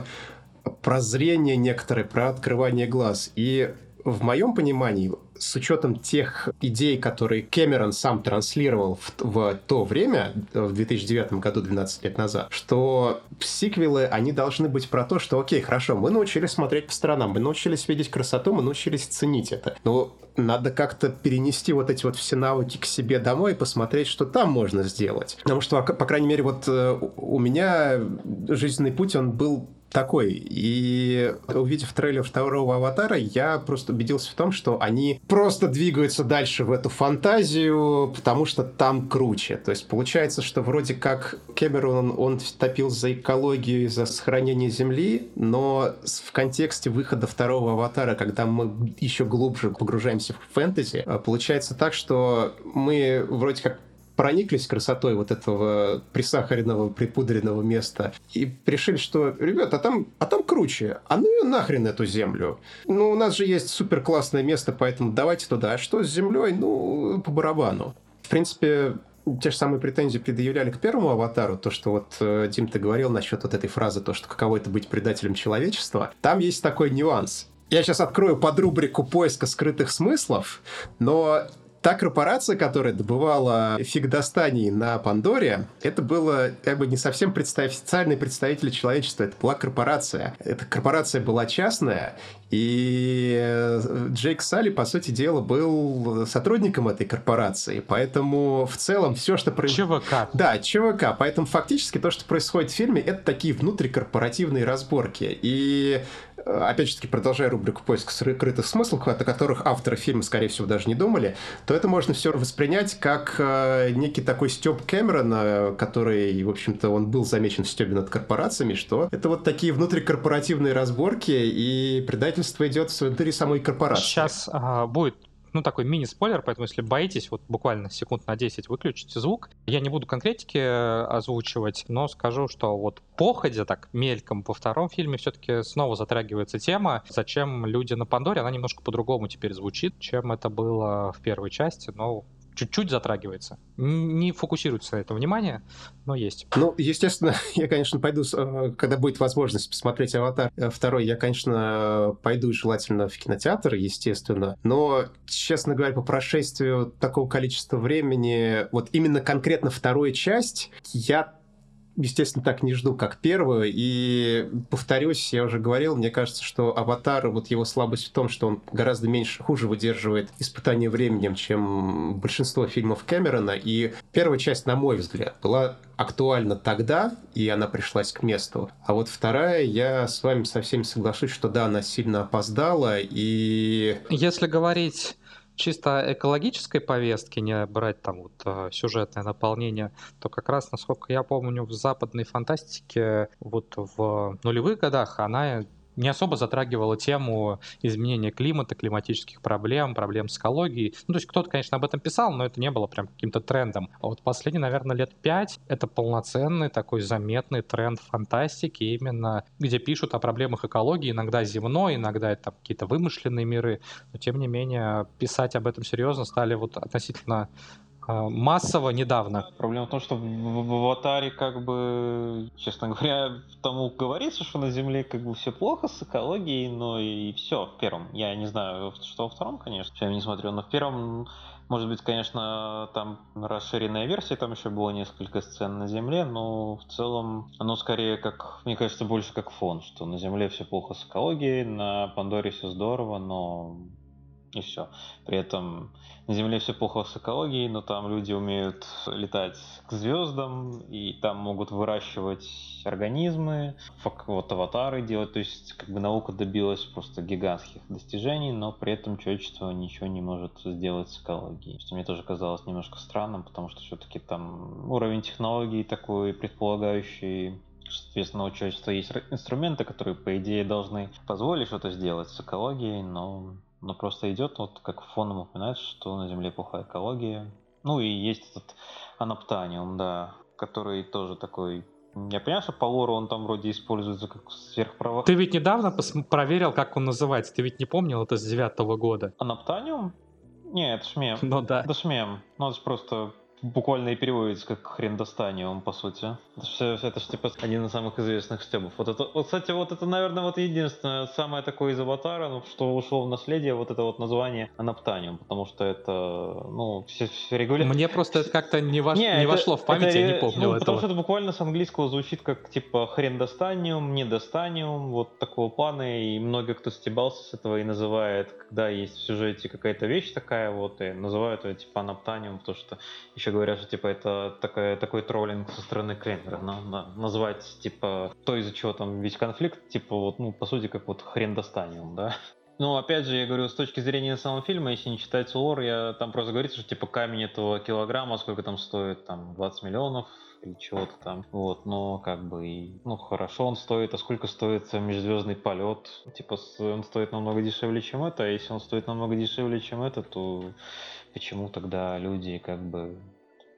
прозрение некоторое, про открывание глаз. И в моем понимании, с учетом тех идей, которые Кэмерон сам транслировал в, в то время, в 2009 году, 12 лет назад, что сиквелы, они должны быть про то, что, окей, хорошо, мы научились смотреть по сторонам, мы научились видеть красоту, мы научились ценить это. Но надо как-то перенести вот эти вот все навыки к себе домой и посмотреть, что там можно сделать. Потому что, по крайней мере, вот э, у меня жизненный путь, он был такой. И увидев трейлер второго аватара, я просто убедился в том, что они просто двигаются дальше в эту фантазию, потому что там круче. То есть получается, что вроде как Кэмерон, он топил за экологию, за сохранение Земли, но в контексте выхода второго аватара, когда мы еще глубже погружаемся в фэнтези, получается так, что мы вроде как прониклись красотой вот этого присахаренного, припудренного места и решили, что, ребят, а там, а там круче, а ну и нахрен эту землю. Ну, у нас же есть супер классное место, поэтому давайте туда. А что с землей? Ну, по барабану. В принципе, те же самые претензии предъявляли к первому аватару, то, что вот э, Дим, ты говорил насчет вот этой фразы, то, что каково это быть предателем человечества. Там есть такой нюанс. Я сейчас открою под рубрику поиска скрытых смыслов, но та корпорация, которая добывала фиг достаний на Пандоре, это было как бы не совсем представ... официальный представитель человечества, это была корпорация. Эта корпорация была частная, и э, Джейк Салли, по сути дела, был сотрудником этой корпорации, поэтому в целом все, что происходит... ЧВК. Да, ЧВК, поэтому фактически то, что происходит в фильме, это такие внутрикорпоративные разборки. И опять же таки, продолжая рубрику «Поиск скрытых смыслов», о которых авторы фильма, скорее всего, даже не думали, то это можно все воспринять как э, некий такой стёб Кэмерона, который, в общем-то, он был замечен в стёбе над корпорациями, что это вот такие внутрикорпоративные разборки, и предательство идет внутри самой корпорации. Сейчас а, будет ну, такой мини-спойлер, поэтому если боитесь, вот буквально секунд на 10 выключите звук. Я не буду конкретики э, озвучивать, но скажу, что вот походя так мельком по втором фильме все-таки снова затрагивается тема, зачем люди на Пандоре, она немножко по-другому теперь звучит, чем это было в первой части, но чуть-чуть затрагивается. Не фокусируется на это внимание, но есть. Ну, естественно, я, конечно, пойду, э, когда будет возможность посмотреть «Аватар» э, второй, я, конечно, пойду желательно в кинотеатр, естественно. Но, честно говоря, по прошествию такого количества времени, вот именно конкретно вторую часть, я естественно, так не жду, как первую. И повторюсь, я уже говорил, мне кажется, что «Аватар», вот его слабость в том, что он гораздо меньше, хуже выдерживает испытание временем, чем большинство фильмов Кэмерона. И первая часть, на мой взгляд, была актуальна тогда, и она пришлась к месту. А вот вторая, я с вами со всеми соглашусь, что да, она сильно опоздала, и... Если говорить чисто экологической повестки, не брать там вот э, сюжетное наполнение, то как раз, насколько я помню, в западной фантастике вот в нулевых годах она не особо затрагивала тему изменения климата, климатических проблем, проблем с экологией. Ну, то есть кто-то, конечно, об этом писал, но это не было прям каким-то трендом. А вот последние, наверное, лет пять это полноценный такой заметный тренд фантастики, именно где пишут о проблемах экологии, иногда земной, иногда это какие-то вымышленные миры, но тем не менее писать об этом серьезно стали вот относительно массово недавно. Проблема в том, что в, в аватаре, как бы, честно говоря, тому говорится, что на Земле как бы все плохо с экологией, но и все в первом. Я не знаю, что во втором, конечно, я не смотрел, но в первом, может быть, конечно, там расширенная версия, там еще было несколько сцен на Земле, но в целом оно скорее как, мне кажется, больше как фон, что на Земле все плохо с экологией, на Пандоре все здорово, но и все. При этом на Земле все плохо с экологией, но там люди умеют летать к звездам, и там могут выращивать организмы, вот аватары делать, то есть как бы наука добилась просто гигантских достижений, но при этом человечество ничего не может сделать с экологией. Что мне тоже казалось немножко странным, потому что все-таки там уровень технологий такой предполагающий Соответственно, у человечества есть инструменты, которые, по идее, должны позволить что-то сделать с экологией, но но просто идет, вот как фоном упоминает, что на Земле плохая экология. Ну и есть этот анаптаниум, да, который тоже такой я понимаю, что по лору он там вроде используется как сверхправо. Ты ведь недавно проверил, как он называется. Ты ведь не помнил это с девятого года? Анаптаниум? Не, это ж мем. Ну да. Это ж мем. Ну это ж просто буквально и переводится как хрен достанием, по сути. Это, это же типа один из самых известных стебов. Вот это, вот, кстати, вот это, наверное, вот единственное, самое такое из аватара, ну, что ушло в наследие, вот это вот название анаптаниум, потому что это, ну, все, все регулярно... Мне просто это как-то не, вош... не, не это, вошло в память, это, я не помню ну, этого. Потому что это буквально с английского звучит как, типа, хрен достаниум, не достаниум, вот такого плана, и много кто стебался с этого и называет, когда есть в сюжете какая-то вещь такая, вот, и называют ее, типа, анаптаниум, потому что еще еще говорят, что типа это такая, такой троллинг со стороны Кремера. На, на, назвать типа то, из-за чего там весь конфликт, типа вот, ну, по сути, как вот хрен достанем, да. Ну, опять же, я говорю, с точки зрения самого фильма, если не читать лор, я там просто говорится, что типа камень этого килограмма, сколько там стоит, там 20 миллионов или чего-то там. Вот, но как бы, ну, хорошо он стоит, а сколько стоит межзвездный полет? Типа, он стоит намного дешевле, чем это, а если он стоит намного дешевле, чем это, то почему тогда люди как бы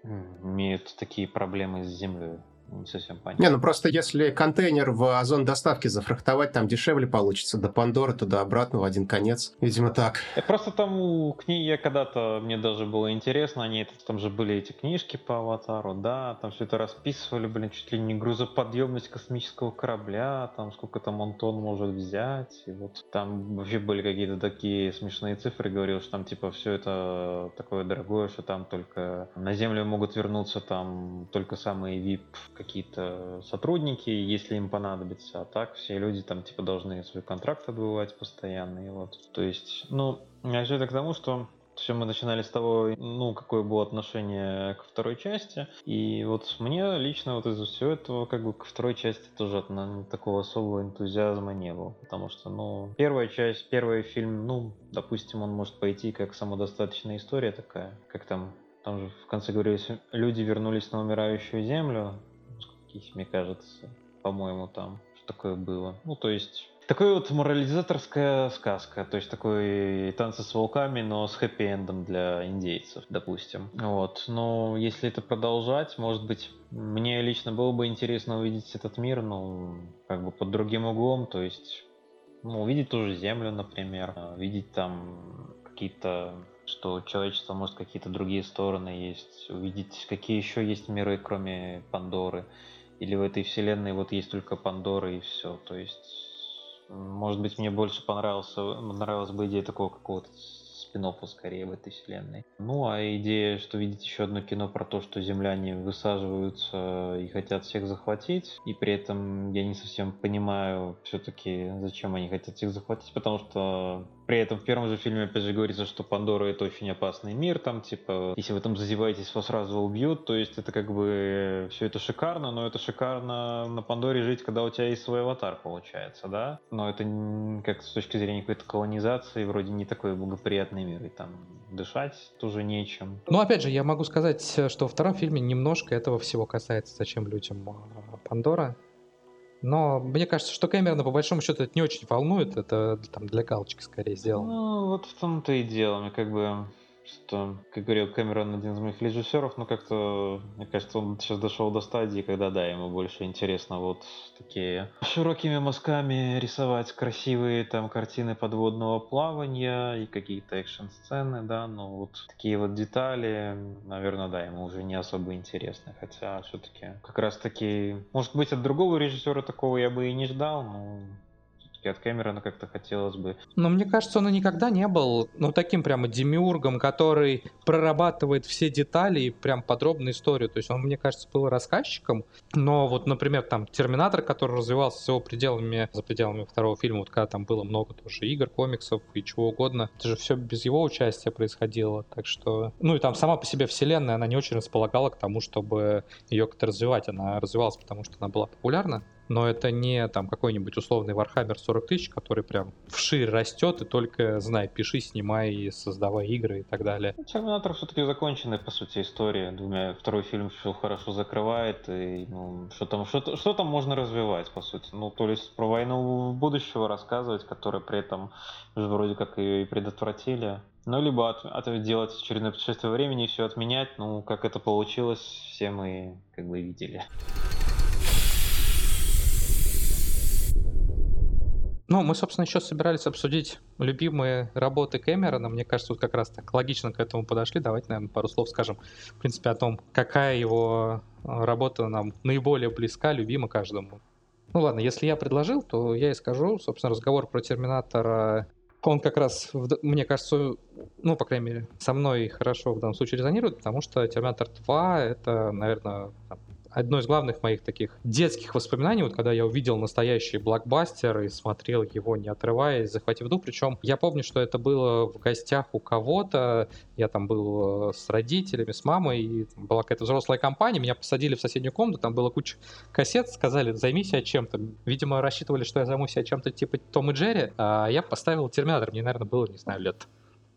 имеют такие проблемы с Землей. Не совсем понятно. Не, ну просто если контейнер в озон доставки зафрахтовать, там дешевле получится. До Пандоры туда-обратно в один конец. Видимо, так. Я просто там книги я когда-то, мне даже было интересно, они, там же были эти книжки по Аватару, да, там все это расписывали, блин, чуть ли не грузоподъемность космического корабля, там сколько там Антон может взять, и вот там вообще были какие-то такие смешные цифры, говорил, что там типа все это такое дорогое, что там только на Землю могут вернуться там только самые VIP какие-то сотрудники, если им понадобится, а так все люди там типа должны свой контракт отбывать постоянно, и вот, то есть, ну, я все это к тому, что все мы начинали с того, ну, какое было отношение к второй части. И вот мне лично вот из-за всего этого, как бы, к второй части тоже такого особого энтузиазма не было. Потому что, ну, первая часть, первый фильм, ну, допустим, он может пойти как самодостаточная история такая, как там там же в конце говорилось, люди вернулись на умирающую землю. Мне кажется, по-моему, там что такое было. Ну, то есть такой вот морализаторская сказка, то есть такой танцы с волками, но с хэппи-эндом для индейцев, допустим. Вот, но если это продолжать, может быть, мне лично было бы интересно увидеть этот мир, ну, как бы под другим углом, то есть, ну, увидеть ту же Землю, например, видеть там какие-то что человечество может какие-то другие стороны есть, увидеть, какие еще есть миры, кроме Пандоры. Или в этой вселенной вот есть только Пандора и все. То есть может быть, мне больше понравился, понравилась бы идея такого какого-то спин скорее в этой вселенной. Ну, а идея, что видеть еще одно кино про то, что земляне высаживаются и хотят всех захватить, и при этом я не совсем понимаю все-таки, зачем они хотят всех захватить, потому что при этом в первом же фильме, опять же, говорится, что Пандора это очень опасный мир, там, типа, если вы там зазеваетесь, вас сразу убьют, то есть это как бы все это шикарно, но это шикарно на Пандоре жить, когда у тебя есть свой аватар, получается, да? Но это как с точки зрения какой-то колонизации, вроде не такой благоприятный мир, и там дышать тоже нечем. Ну, опять же, я могу сказать, что во втором фильме немножко этого всего касается, зачем людям а, Пандора. Но мне кажется, что Кэмерона по большому счету это не очень волнует, это там для галочки скорее сделано. Ну, вот в том-то и дело. Мне как бы что, как говорил Кэмерон, один из моих режиссеров, но как-то, мне кажется, он сейчас дошел до стадии, когда, да, ему больше интересно вот такие широкими мазками рисовать красивые там картины подводного плавания и какие-то экшн-сцены, да, но вот такие вот детали, наверное, да, ему уже не особо интересны, хотя все-таки как раз-таки, может быть, от другого режиссера такого я бы и не ждал, но все-таки от Кэмерона как-то хотелось бы. Но мне кажется, он и никогда не был, ну, таким прямо демиургом, который прорабатывает все детали и прям подробную историю. То есть он, мне кажется, был рассказчиком, но вот, например, там Терминатор, который развивался за его пределами, за пределами второго фильма, вот когда там было много тоже игр, комиксов и чего угодно, это же все без его участия происходило, так что... Ну и там сама по себе вселенная, она не очень располагала к тому, чтобы ее как-то развивать. Она развивалась, потому что она была популярна, но это не там какой-нибудь условный Warhammer 40 тысяч, который прям вширь растет и только, знай, пиши, снимай, создавай игры и так далее. Ну, Терминатор все-таки законченная, по сути, история. Двумя, второй фильм все хорошо закрывает, и ну, что там, что, что там можно развивать, по сути? Ну, то есть про войну будущего рассказывать, которая при этом вроде как ее и предотвратили. Ну, либо от, от, делать очередное путешествие времени и все отменять. Ну, как это получилось, все мы как бы видели. Ну, мы, собственно, еще собирались обсудить любимые работы Кэмерона. Мне кажется, вот как раз так логично к этому подошли. Давайте, наверное, пару слов скажем, в принципе, о том, какая его а, работа нам наиболее близка, любима каждому. Ну ладно, если я предложил, то я и скажу. Собственно, разговор про Терминатора, он как раз, мне кажется, ну, по крайней мере, со мной хорошо в данном случае резонирует, потому что Терминатор 2 — это, наверное, одно из главных моих таких детских воспоминаний, вот когда я увидел настоящий блокбастер и смотрел его не отрываясь, захватив дух. Причем я помню, что это было в гостях у кого-то. Я там был э, с родителями, с мамой, и была какая-то взрослая компания. Меня посадили в соседнюю комнату, там было куча кассет, сказали, займись себя чем-то. Видимо, рассчитывали, что я займусь себя чем-то типа Том и Джерри. А я поставил Терминатор. Мне, наверное, было, не знаю, лет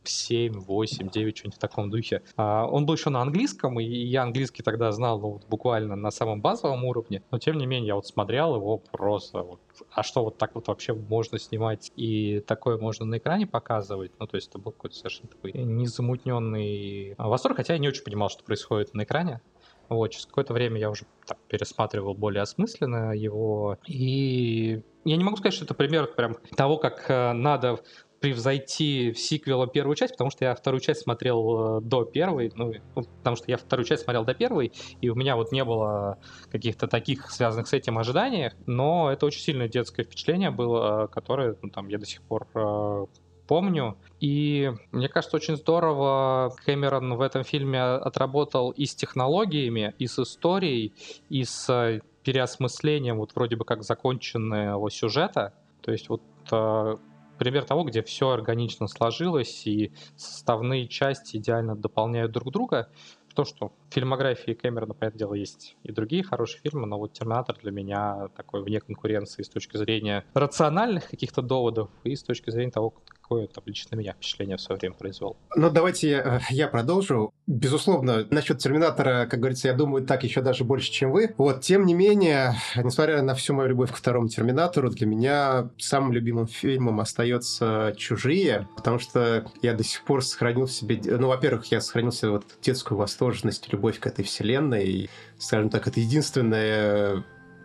7, 8, 9, что-нибудь в таком духе. А, он был еще на английском, и я английский тогда знал ну, вот, буквально на самом базовом уровне, но тем не менее я вот смотрел его просто, вот, а что вот так вот вообще можно снимать и такое можно на экране показывать, ну то есть это был какой-то совершенно такой незамутненный восторг, хотя я не очень понимал, что происходит на экране, Вот, через какое-то время я уже так, пересматривал более осмысленно его. И я не могу сказать, что это пример прям того, как э, надо превзойти сиквела первую часть, потому что я вторую часть смотрел э, до первой, ну, ну, потому что я вторую часть смотрел до первой, и у меня вот не было каких-то таких связанных с этим ожиданий, но это очень сильное детское впечатление было, которое ну, там я до сих пор э, помню. И мне кажется, очень здорово Кэмерон в этом фильме отработал и с технологиями, и с историей, и с переосмыслением вот вроде бы как законченного сюжета. То есть вот э, пример того, где все органично сложилось и составные части идеально дополняют друг друга. То, что в фильмографии Кэмерона, понятное дело, есть и другие хорошие фильмы, но вот «Терминатор» для меня такой вне конкуренции с точки зрения рациональных каких-то доводов и с точки зрения того, какое там лично меня впечатление в свое время произвел. Ну, давайте я, э, я продолжу. Безусловно, насчет Терминатора, как говорится, я думаю, так еще даже больше, чем вы. Вот, тем не менее, несмотря на всю мою любовь к второму Терминатору, для меня самым любимым фильмом остается «Чужие», потому что я до сих пор сохранил в себе... Ну, во-первых, я сохранил себе вот детскую восторженность, любовь к этой вселенной. И, скажем так, это единственное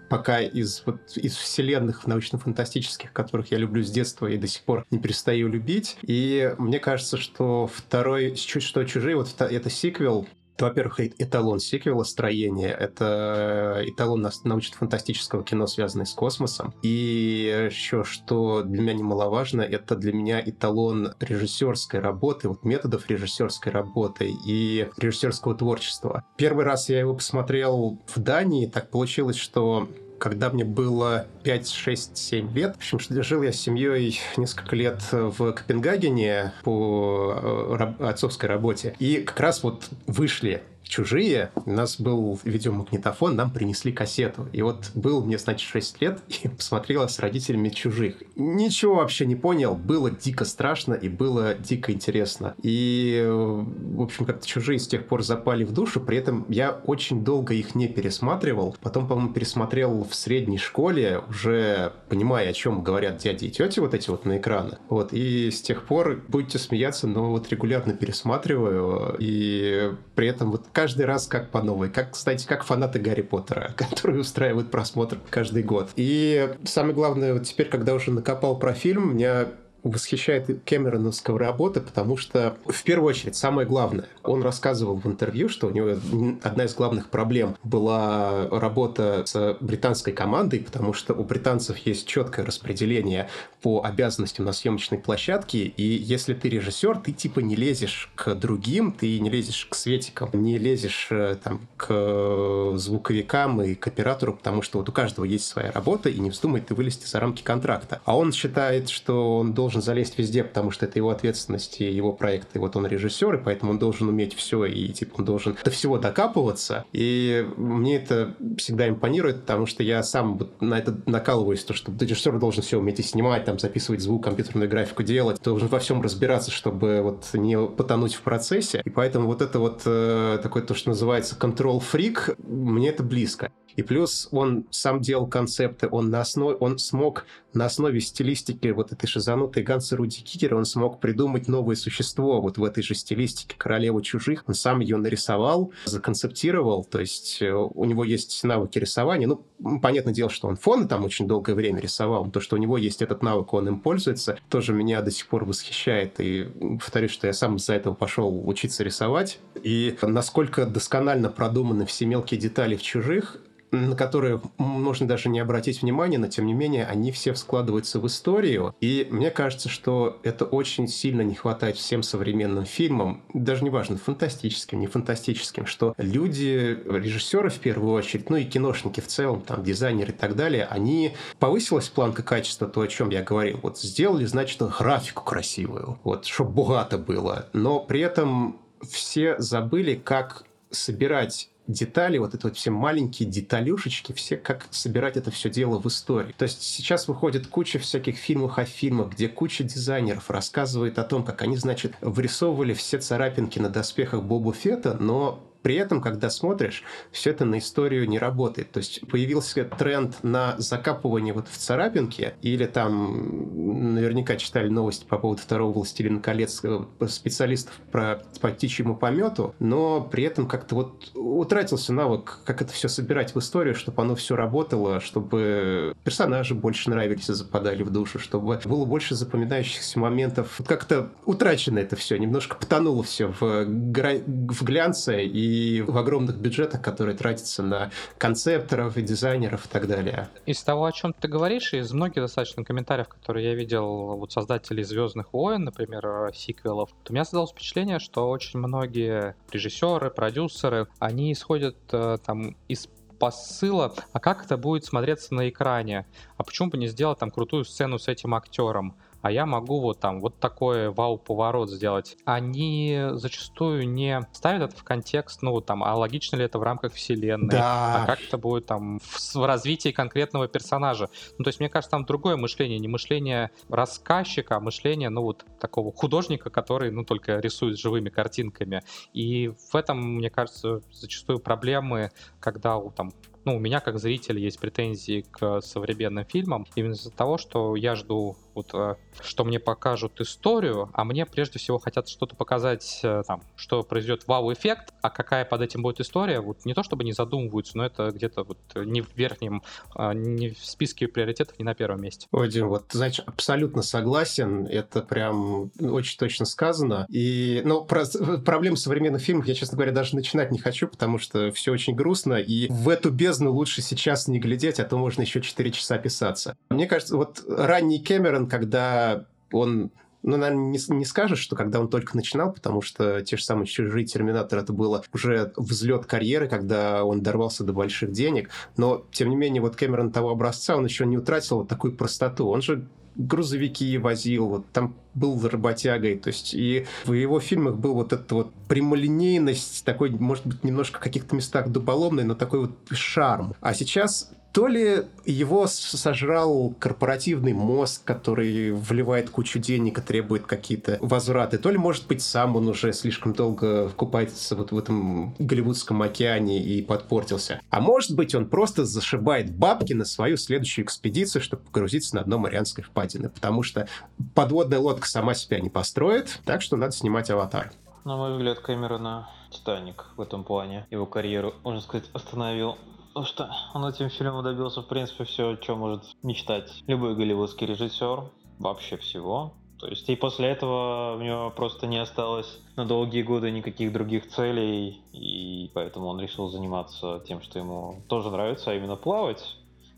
пока из, вот, из вселенных научно-фантастических, которых я люблю с детства и до сих пор не перестаю любить. И мне кажется, что второй, что «Чужие», вот это сиквел, во-первых, эталон сиквела строения, это эталон научно-фантастического кино, связанный с космосом. И еще, что для меня немаловажно, это для меня эталон режиссерской работы, вот методов режиссерской работы и режиссерского творчества. Первый раз я его посмотрел в Дании, так получилось, что когда мне было 5, 6, 7 лет. В общем, жил я с семьей несколько лет в Копенгагене по э, отцовской работе. И как раз вот вышли чужие, у нас был видеомагнитофон, нам принесли кассету. И вот был мне, значит, 6 лет, и посмотрела с родителями чужих. Ничего вообще не понял, было дико страшно и было дико интересно. И, в общем, как-то чужие с тех пор запали в душу, при этом я очень долго их не пересматривал. Потом, по-моему, пересмотрел в средней школе, уже понимая, о чем говорят дяди и тети вот эти вот на экранах. Вот, и с тех пор, будете смеяться, но вот регулярно пересматриваю, и при этом вот каждый раз как по новой. Как, кстати, как фанаты Гарри Поттера, которые устраивают просмотр каждый год. И самое главное, вот теперь, когда уже накопал про фильм, меня восхищает Кэмероновского работы, потому что, в первую очередь, самое главное, он рассказывал в интервью, что у него одна из главных проблем была работа с британской командой, потому что у британцев есть четкое распределение по обязанностям на съемочной площадке, и если ты режиссер, ты типа не лезешь к другим, ты не лезешь к светикам, не лезешь э, там к звуковикам и к оператору, потому что вот у каждого есть своя работа, и не вздумай ты вылезти за рамки контракта. А он считает, что он должен должен залезть везде, потому что это его ответственность и его проект, и вот он режиссер, и поэтому он должен уметь все, и типа он должен до всего докапываться. И мне это всегда импонирует, потому что я сам вот на это накалываюсь, то, что режиссер должен все уметь и снимать, там, записывать звук, компьютерную графику делать, должен во всем разбираться, чтобы вот не потонуть в процессе. И поэтому вот это вот э, такое то, что называется control-фрик, мне это близко. И плюс он сам делал концепты, он, на основе, он смог на основе стилистики вот этой шизанутой Ганса Руди Кикера, он смог придумать новое существо вот в этой же стилистике королеву чужих. Он сам ее нарисовал, законцептировал, то есть э, у него есть навыки рисования. Ну, понятное дело, что он фоны там очень долгое время рисовал, то, что у него есть этот навык, он им пользуется, тоже меня до сих пор восхищает. И повторюсь, что я сам из-за этого пошел учиться рисовать. И насколько досконально продуманы все мелкие детали в чужих, на которые можно даже не обратить внимания, но тем не менее они все складываются в историю. И мне кажется, что это очень сильно не хватает всем современным фильмам, даже неважно, фантастическим, не фантастическим, что люди, режиссеры в первую очередь, ну и киношники в целом, там, дизайнеры и так далее, они повысилась планка качества, то, о чем я говорил. Вот сделали, значит, графику красивую, вот, чтобы богато было. Но при этом все забыли, как собирать детали, вот это вот все маленькие деталюшечки, все как собирать это все дело в истории. То есть сейчас выходит куча всяких фильмов о фильмах, где куча дизайнеров рассказывает о том, как они, значит, вырисовывали все царапинки на доспехах Боба Фета, но при этом, когда смотришь, все это на историю не работает. То есть появился тренд на закапывание вот в царапинке, или там наверняка читали новости по поводу второго «Властелина колец» э, специалистов про по птичьему помету, но при этом как-то вот утратился навык, как это все собирать в историю, чтобы оно все работало, чтобы персонажи больше нравились и западали в душу, чтобы было больше запоминающихся моментов. Как-то утрачено это все, немножко потонуло все в, гра... в глянце и в огромных бюджетах, которые тратятся на концепторов и дизайнеров и так далее. Из того, о чем ты говоришь, из многих достаточно комментариев, которые я видел вот создателей Звездных войн, например, сиквелов, то у меня создалось впечатление, что очень многие режиссеры, продюсеры, они исходят э, там из посыла, а как это будет смотреться на экране, а почему бы не сделать там крутую сцену с этим актером, а я могу вот там вот такой вау-поворот сделать. Они зачастую не ставят это в контекст, ну там, а логично ли это в рамках вселенной, да. а как это будет там в, в развитии конкретного персонажа. Ну то есть мне кажется, там другое мышление, не мышление рассказчика, а мышление, ну вот такого художника, который, ну только рисует живыми картинками. И в этом, мне кажется, зачастую проблемы, когда там ну, у меня как зрителя есть претензии к современным фильмам именно из-за того, что я жду вот, э, что мне покажут историю, а мне прежде всего хотят что-то показать, э, там, что произойдет вау-эффект, а какая под этим будет история, вот не то чтобы не задумываются, но это где-то вот не в верхнем, а, не в списке приоритетов, не на первом месте. Ой, Дим, вот, значит, абсолютно согласен, это прям очень точно сказано. И, ну, про проблемы современных фильмов я, честно говоря, даже начинать не хочу, потому что все очень грустно, и в эту бездну лучше сейчас не глядеть, а то можно еще 4 часа писаться. Мне кажется, вот ранний Кэмерон когда он ну, наверное, не, не скажешь, что когда он только начинал, потому что те же самые «Чужие Терминатор» это было уже взлет карьеры, когда он дорвался до больших денег, но, тем не менее, вот Кэмерон того образца, он еще не утратил вот такую простоту. Он же грузовики возил, вот там был работягой, то есть и в его фильмах был вот эта вот прямолинейность, такой, может быть, немножко в каких-то местах дуболомный, но такой вот шарм. А сейчас то ли его сожрал корпоративный мозг, который вливает кучу денег и требует какие-то возвраты, то ли, может быть, сам он уже слишком долго купается вот в этом голливудском океане и подпортился. А может быть, он просто зашибает бабки на свою следующую экспедицию, чтобы погрузиться на дно Марианской впадины, потому что подводная лодка сама себя не построит, так что надо снимать «Аватар». На мой взгляд, Кэмерона Титаник в этом плане его карьеру, можно сказать, остановил Потому что он этим фильмом добился, в принципе, все, что может мечтать любой голливудский режиссер, вообще всего. То есть и после этого у него просто не осталось на долгие годы никаких других целей, и поэтому он решил заниматься тем, что ему тоже нравится, а именно плавать,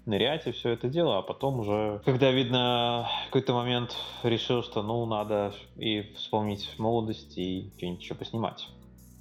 нырять и все это дело, а потом уже, когда, видно, какой-то момент решил, что ну надо и вспомнить молодость и что-нибудь еще поснимать.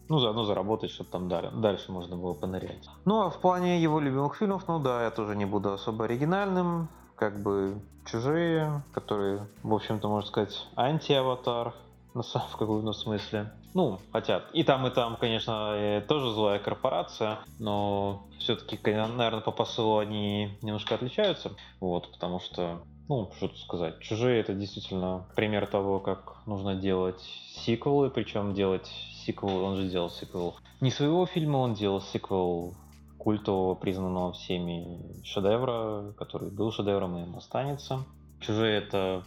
Ну, заодно заработать, чтобы там дальше можно было понырять. Ну, а в плане его любимых фильмов, ну да, я тоже не буду особо оригинальным. Как бы «Чужие», которые, в общем-то, можно сказать, анти-аватар на в каком-то смысле. Ну, хотя и там, и там, конечно, тоже злая корпорация, но все-таки, наверное, по посылу они немножко отличаются. Вот, потому что ну, что тут сказать. Чужие это действительно пример того, как нужно делать сиквелы, причем делать сиквел, он же делал сиквел не своего фильма, он делал сиквел культового, признанного всеми шедевра, который был шедевром и им останется. Чужие это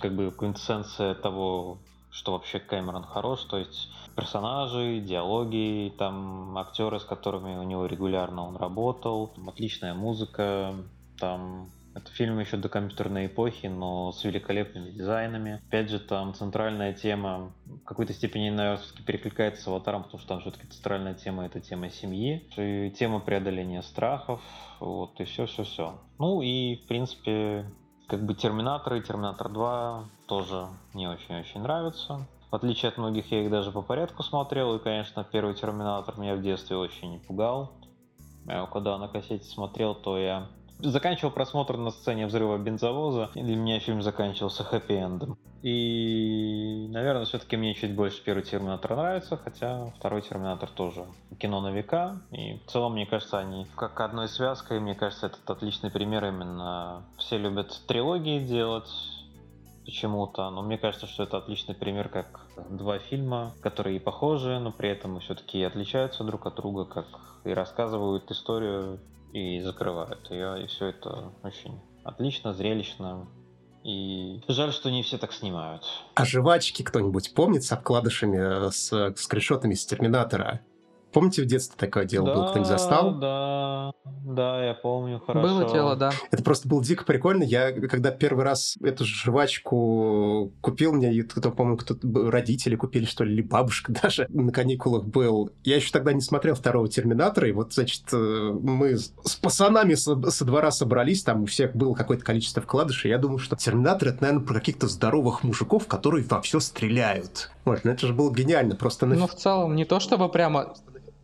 как бы квинтэссенция того, что вообще Кэмерон хорош, то есть персонажи, диалоги, там актеры, с которыми у него регулярно он работал, отличная музыка, там это фильм еще до компьютерной эпохи, но с великолепными дизайнами. Опять же, там центральная тема в какой-то степени, наверное, перекликается с аватаром, потому что там все-таки центральная тема это тема семьи, и тема преодоления страхов, вот, и все-все-все. Ну и, в принципе, как бы Терминатор и Терминатор 2 тоже не очень-очень нравятся. В отличие от многих, я их даже по порядку смотрел, и, конечно, первый Терминатор меня в детстве очень не пугал. Я когда на кассете смотрел, то я заканчивал просмотр на сцене взрыва бензовоза, и для меня фильм заканчивался хэппи-эндом. И, наверное, все-таки мне чуть больше первый Терминатор нравится, хотя второй Терминатор тоже кино на века. И в целом, мне кажется, они как одной связкой, мне кажется, это отличный пример именно. Все любят трилогии делать, почему-то. Но мне кажется, что это отличный пример, как два фильма, которые похожи, но при этом все-таки отличаются друг от друга, как и рассказывают историю и закрывают ее. И все это очень отлично, зрелищно. И жаль, что не все так снимают. А жвачки кто-нибудь помнит с обкладышами, с скриншотами с Терминатора? Помните, в детстве такое дело да, было? Кто-нибудь застал? Да, да, я помню, хорошо. Было дело, да. Это просто было дико прикольно. Я, когда первый раз эту жвачку купил, мне, кто, помню, кто родители купили, что ли, или бабушка даже на каникулах был. Я еще тогда не смотрел второго Терминатора, и вот, значит, э, мы с пацанами со, со двора собрались, там у всех было какое-то количество вкладышей. Я думаю, что Терминатор — это, наверное, про каких-то здоровых мужиков, которые во все стреляют. Вот, ну это же было гениально, просто... Ну, в целом, не то чтобы прямо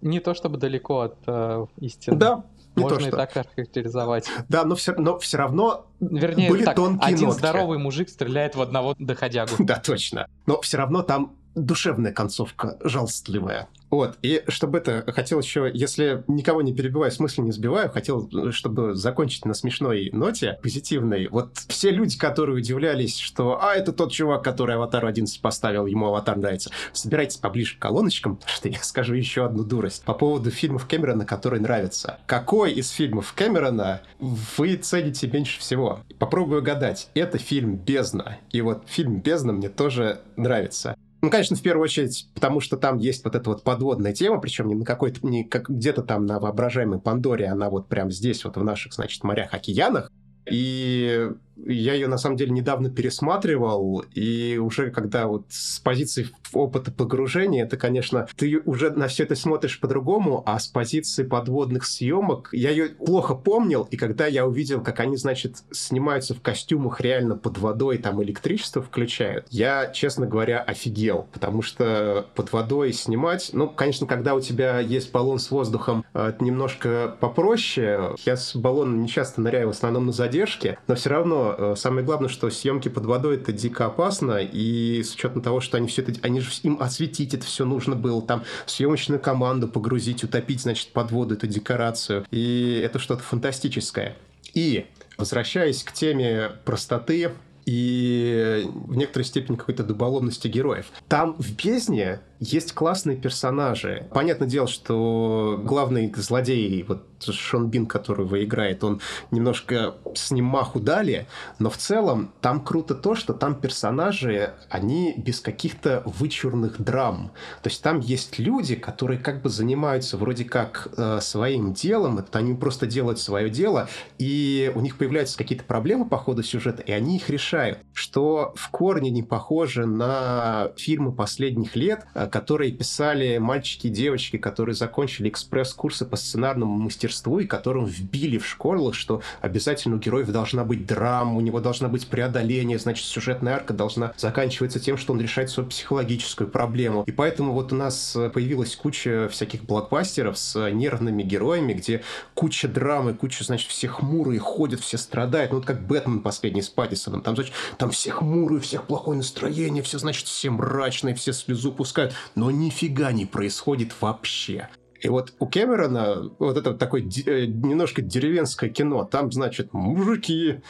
не то чтобы далеко от э, истины. Да, не Можно то, что... и так охарактеризовать. Да, но все, но все равно Вернее, были так, тонкие один нотки. здоровый мужик стреляет в одного доходягу. Да, точно. Но все равно там душевная концовка, жалостливая. Вот, и чтобы это, хотел еще, если никого не перебиваю, в смысле не сбиваю, хотел, чтобы закончить на смешной ноте, позитивной. Вот все люди, которые удивлялись, что, а, это тот чувак, который Аватар 11 поставил, ему Аватар нравится, собирайтесь поближе к колоночкам, что я скажу еще одну дурость по поводу фильмов Кэмерона, которые нравятся. Какой из фильмов Кэмерона вы цените меньше всего? Попробую гадать. Это фильм «Бездна». И вот фильм «Бездна» мне тоже нравится. Ну, конечно, в первую очередь, потому что там есть вот эта вот подводная тема, причем не на какой-то, не как где-то там на воображаемой Пандоре, она вот прям здесь, вот в наших, значит, морях, океанах. И я ее на самом деле недавно пересматривал, и уже когда вот с позиции опыта погружения, это, конечно, ты уже на все это смотришь по-другому, а с позиции подводных съемок я ее плохо помнил, и когда я увидел, как они, значит, снимаются в костюмах реально под водой, там электричество включают, я, честно говоря, офигел, потому что под водой снимать, ну, конечно, когда у тебя есть баллон с воздухом, это немножко попроще. Я с баллоном не часто ныряю, в основном на задержке, но все равно Э, самое главное, что съемки под водой это дико опасно, и с учетом того, что они все это, они же им осветить это все нужно было, там съемочную команду погрузить, утопить, значит, под воду эту декорацию, и это что-то фантастическое. И возвращаясь к теме простоты, и в некоторой степени какой-то дуболомности героев. Там в «Бездне» есть классные персонажи. Понятное дело, что главный злодей, вот Шон Бин, которого играет, он немножко с ним маху дали, но в целом там круто то, что там персонажи, они без каких-то вычурных драм. То есть там есть люди, которые как бы занимаются вроде как э, своим делом, это они просто делают свое дело, и у них появляются какие-то проблемы по ходу сюжета, и они их решают. Что в корне не похоже на фильмы последних лет, э, которые писали мальчики и девочки, которые закончили экспресс-курсы по сценарному мастерству и которым вбили в школу, что обязательно у героев должна быть драма, у него должна быть преодоление, значит, сюжетная арка должна заканчиваться тем, что он решает свою психологическую проблему. И поэтому вот у нас появилась куча всяких блокбастеров с нервными героями, где куча драмы, куча, значит, все хмурые ходят, все страдают. Ну, вот как Бэтмен последний с Паттисоном. Там, значит, там все хмурые, у всех плохое настроение, все, значит, все мрачные, все слезу пускают но нифига не происходит вообще. И вот у Кэмерона вот это такое э, немножко деревенское кино. Там, значит, мужики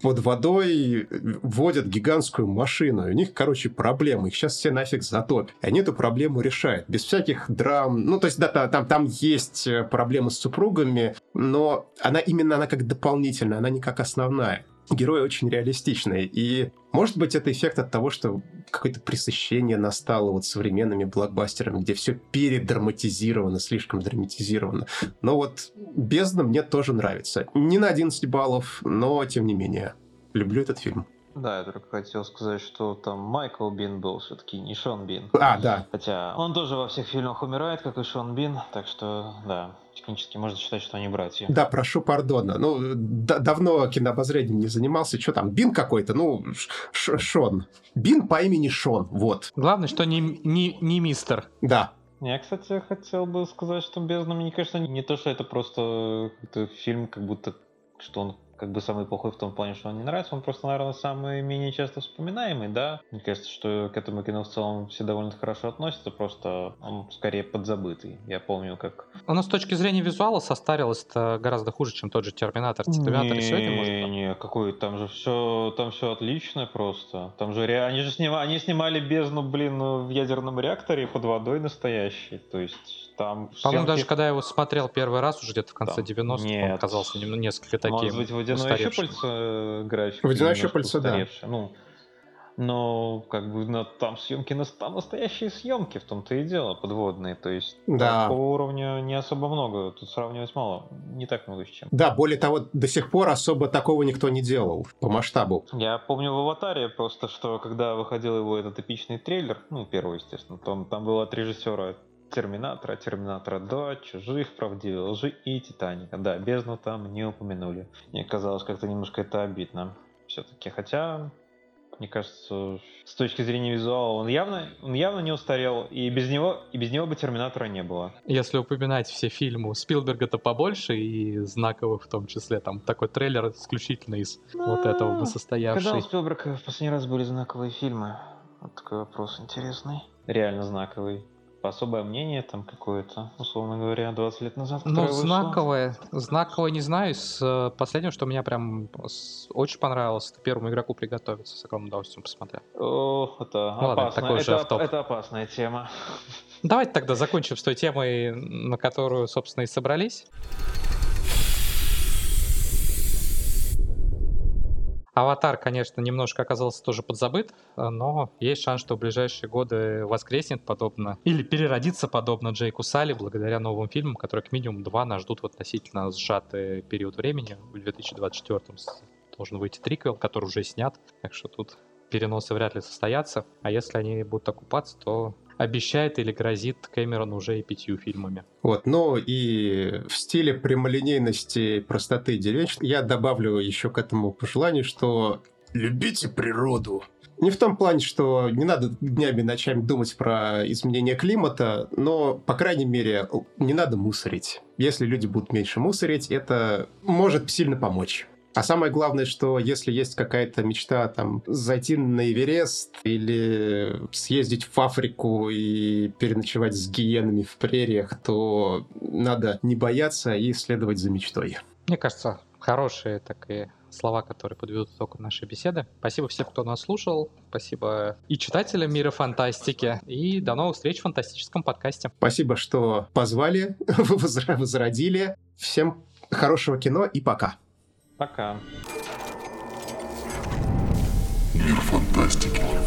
под водой водят гигантскую машину. И у них, короче, проблемы. Их сейчас все нафиг затопят. И они эту проблему решают. Без всяких драм. Ну, то есть, да, там, там есть э, проблемы с супругами, но она именно она как дополнительная, она не как основная герои очень реалистичные. И может быть это эффект от того, что какое-то пресыщение настало вот современными блокбастерами, где все передраматизировано, слишком драматизировано. Но вот «Бездна» мне тоже нравится. Не на 11 баллов, но тем не менее. Люблю этот фильм. Да, я только хотел сказать, что там Майкл Бин был все-таки, не Шон Бин. А, да. Хотя он тоже во всех фильмах умирает, как и Шон Бин, так что, да, технически можно считать, что они братья. Да, прошу пардона. Ну, да, давно кинообозрением не занимался. Что там, Бин какой-то? Ну, Ш Шон. Бин по имени Шон, вот. Главное, что не, не, не мистер. Да. Я, кстати, хотел бы сказать, что «Бездна», мне кажется, не то, что это просто фильм, как будто, что он как бы самый плохой в том плане, что он не нравится, он просто, наверное, самый менее часто вспоминаемый, да. Мне кажется, что к этому кино в целом все довольно хорошо относятся, просто он скорее подзабытый. Я помню, как... Оно с точки зрения визуала состарилось гораздо хуже, чем тот же Терминатор. Терминатор не, сегодня может... Не, какой, там же все, там все отлично просто. Там же ре... они же снимали, они снимали бездну, блин, в ядерном реакторе под водой настоящий, то есть там... По-моему, даже когда я его смотрел первый раз, уже где-то в конце 90-х, он казался несколько таким Может быть, водяное щупальце э, график. Водяное щупальце, да. Ну, но как бы на, там съемки там настоящие съемки, в том-то и дело, подводные. То есть да. такого уровня не особо много. Тут сравнивать мало. Не так много с чем. Да, более того, до сих пор особо такого никто не делал по масштабу. Я помню в аватаре просто, что когда выходил его этот эпичный трейлер, ну, первый, естественно, то там был от режиссера Терминатора, Терминатора 2, Чужих, Правдивой лжи и Титаника. Да, бездну там не упомянули. Мне казалось как-то немножко это обидно. Все-таки, хотя, мне кажется, с точки зрения визуала он явно, он явно не устарел, и без него, и без него бы Терминатора не было. Если упоминать все фильмы Спилберга-то побольше, и знаковых в том числе, там такой трейлер исключительно из ну, вот этого бы состоявший. Когда у Спилберга в последний раз были знаковые фильмы? Вот такой вопрос интересный. Реально знаковый особое мнение там какое-то, условно говоря, 20 лет назад. Ну, знаковое, знаковое не знаю. С э, последнего, что меня прям очень понравилось, это первому игроку приготовиться, с огромным удовольствием посмотрел. О, это ну, опасно. Ладно, это, это, это опасная тема. Давайте тогда закончим с той темой, на которую, собственно, и собрались. Аватар, конечно, немножко оказался тоже подзабыт, э, но есть шанс, что в ближайшие годы воскреснет подобно или переродится подобно Джейку Салли благодаря новым фильмам, которые как минимум два нас ждут в относительно сжатый период времени. В 2024 должен выйти триквел, который уже снят, так что тут переносы вряд ли состоятся. А если они будут окупаться, то обещает или грозит Кэмерон уже и пятью фильмами. Вот, ну и в стиле прямолинейности, простоты деревенщины я добавлю еще к этому пожеланию, что любите природу. Не в том плане, что не надо днями и ночами думать про изменение климата, но, по крайней мере, не надо мусорить. Если люди будут меньше мусорить, это может сильно помочь. А самое главное, что если есть какая-то мечта там зайти на Эверест или съездить в Африку и переночевать с гиенами в прериях, то надо не бояться и следовать за мечтой. Мне кажется, хорошие такие слова, которые подведут итог нашей беседы. Спасибо всем, кто нас слушал. Спасибо и читателям мира фантастики. И до новых встреч в фантастическом подкасте. Спасибо, что позвали, возродили. Всем хорошего кино и пока. Пока. Мир фантастики.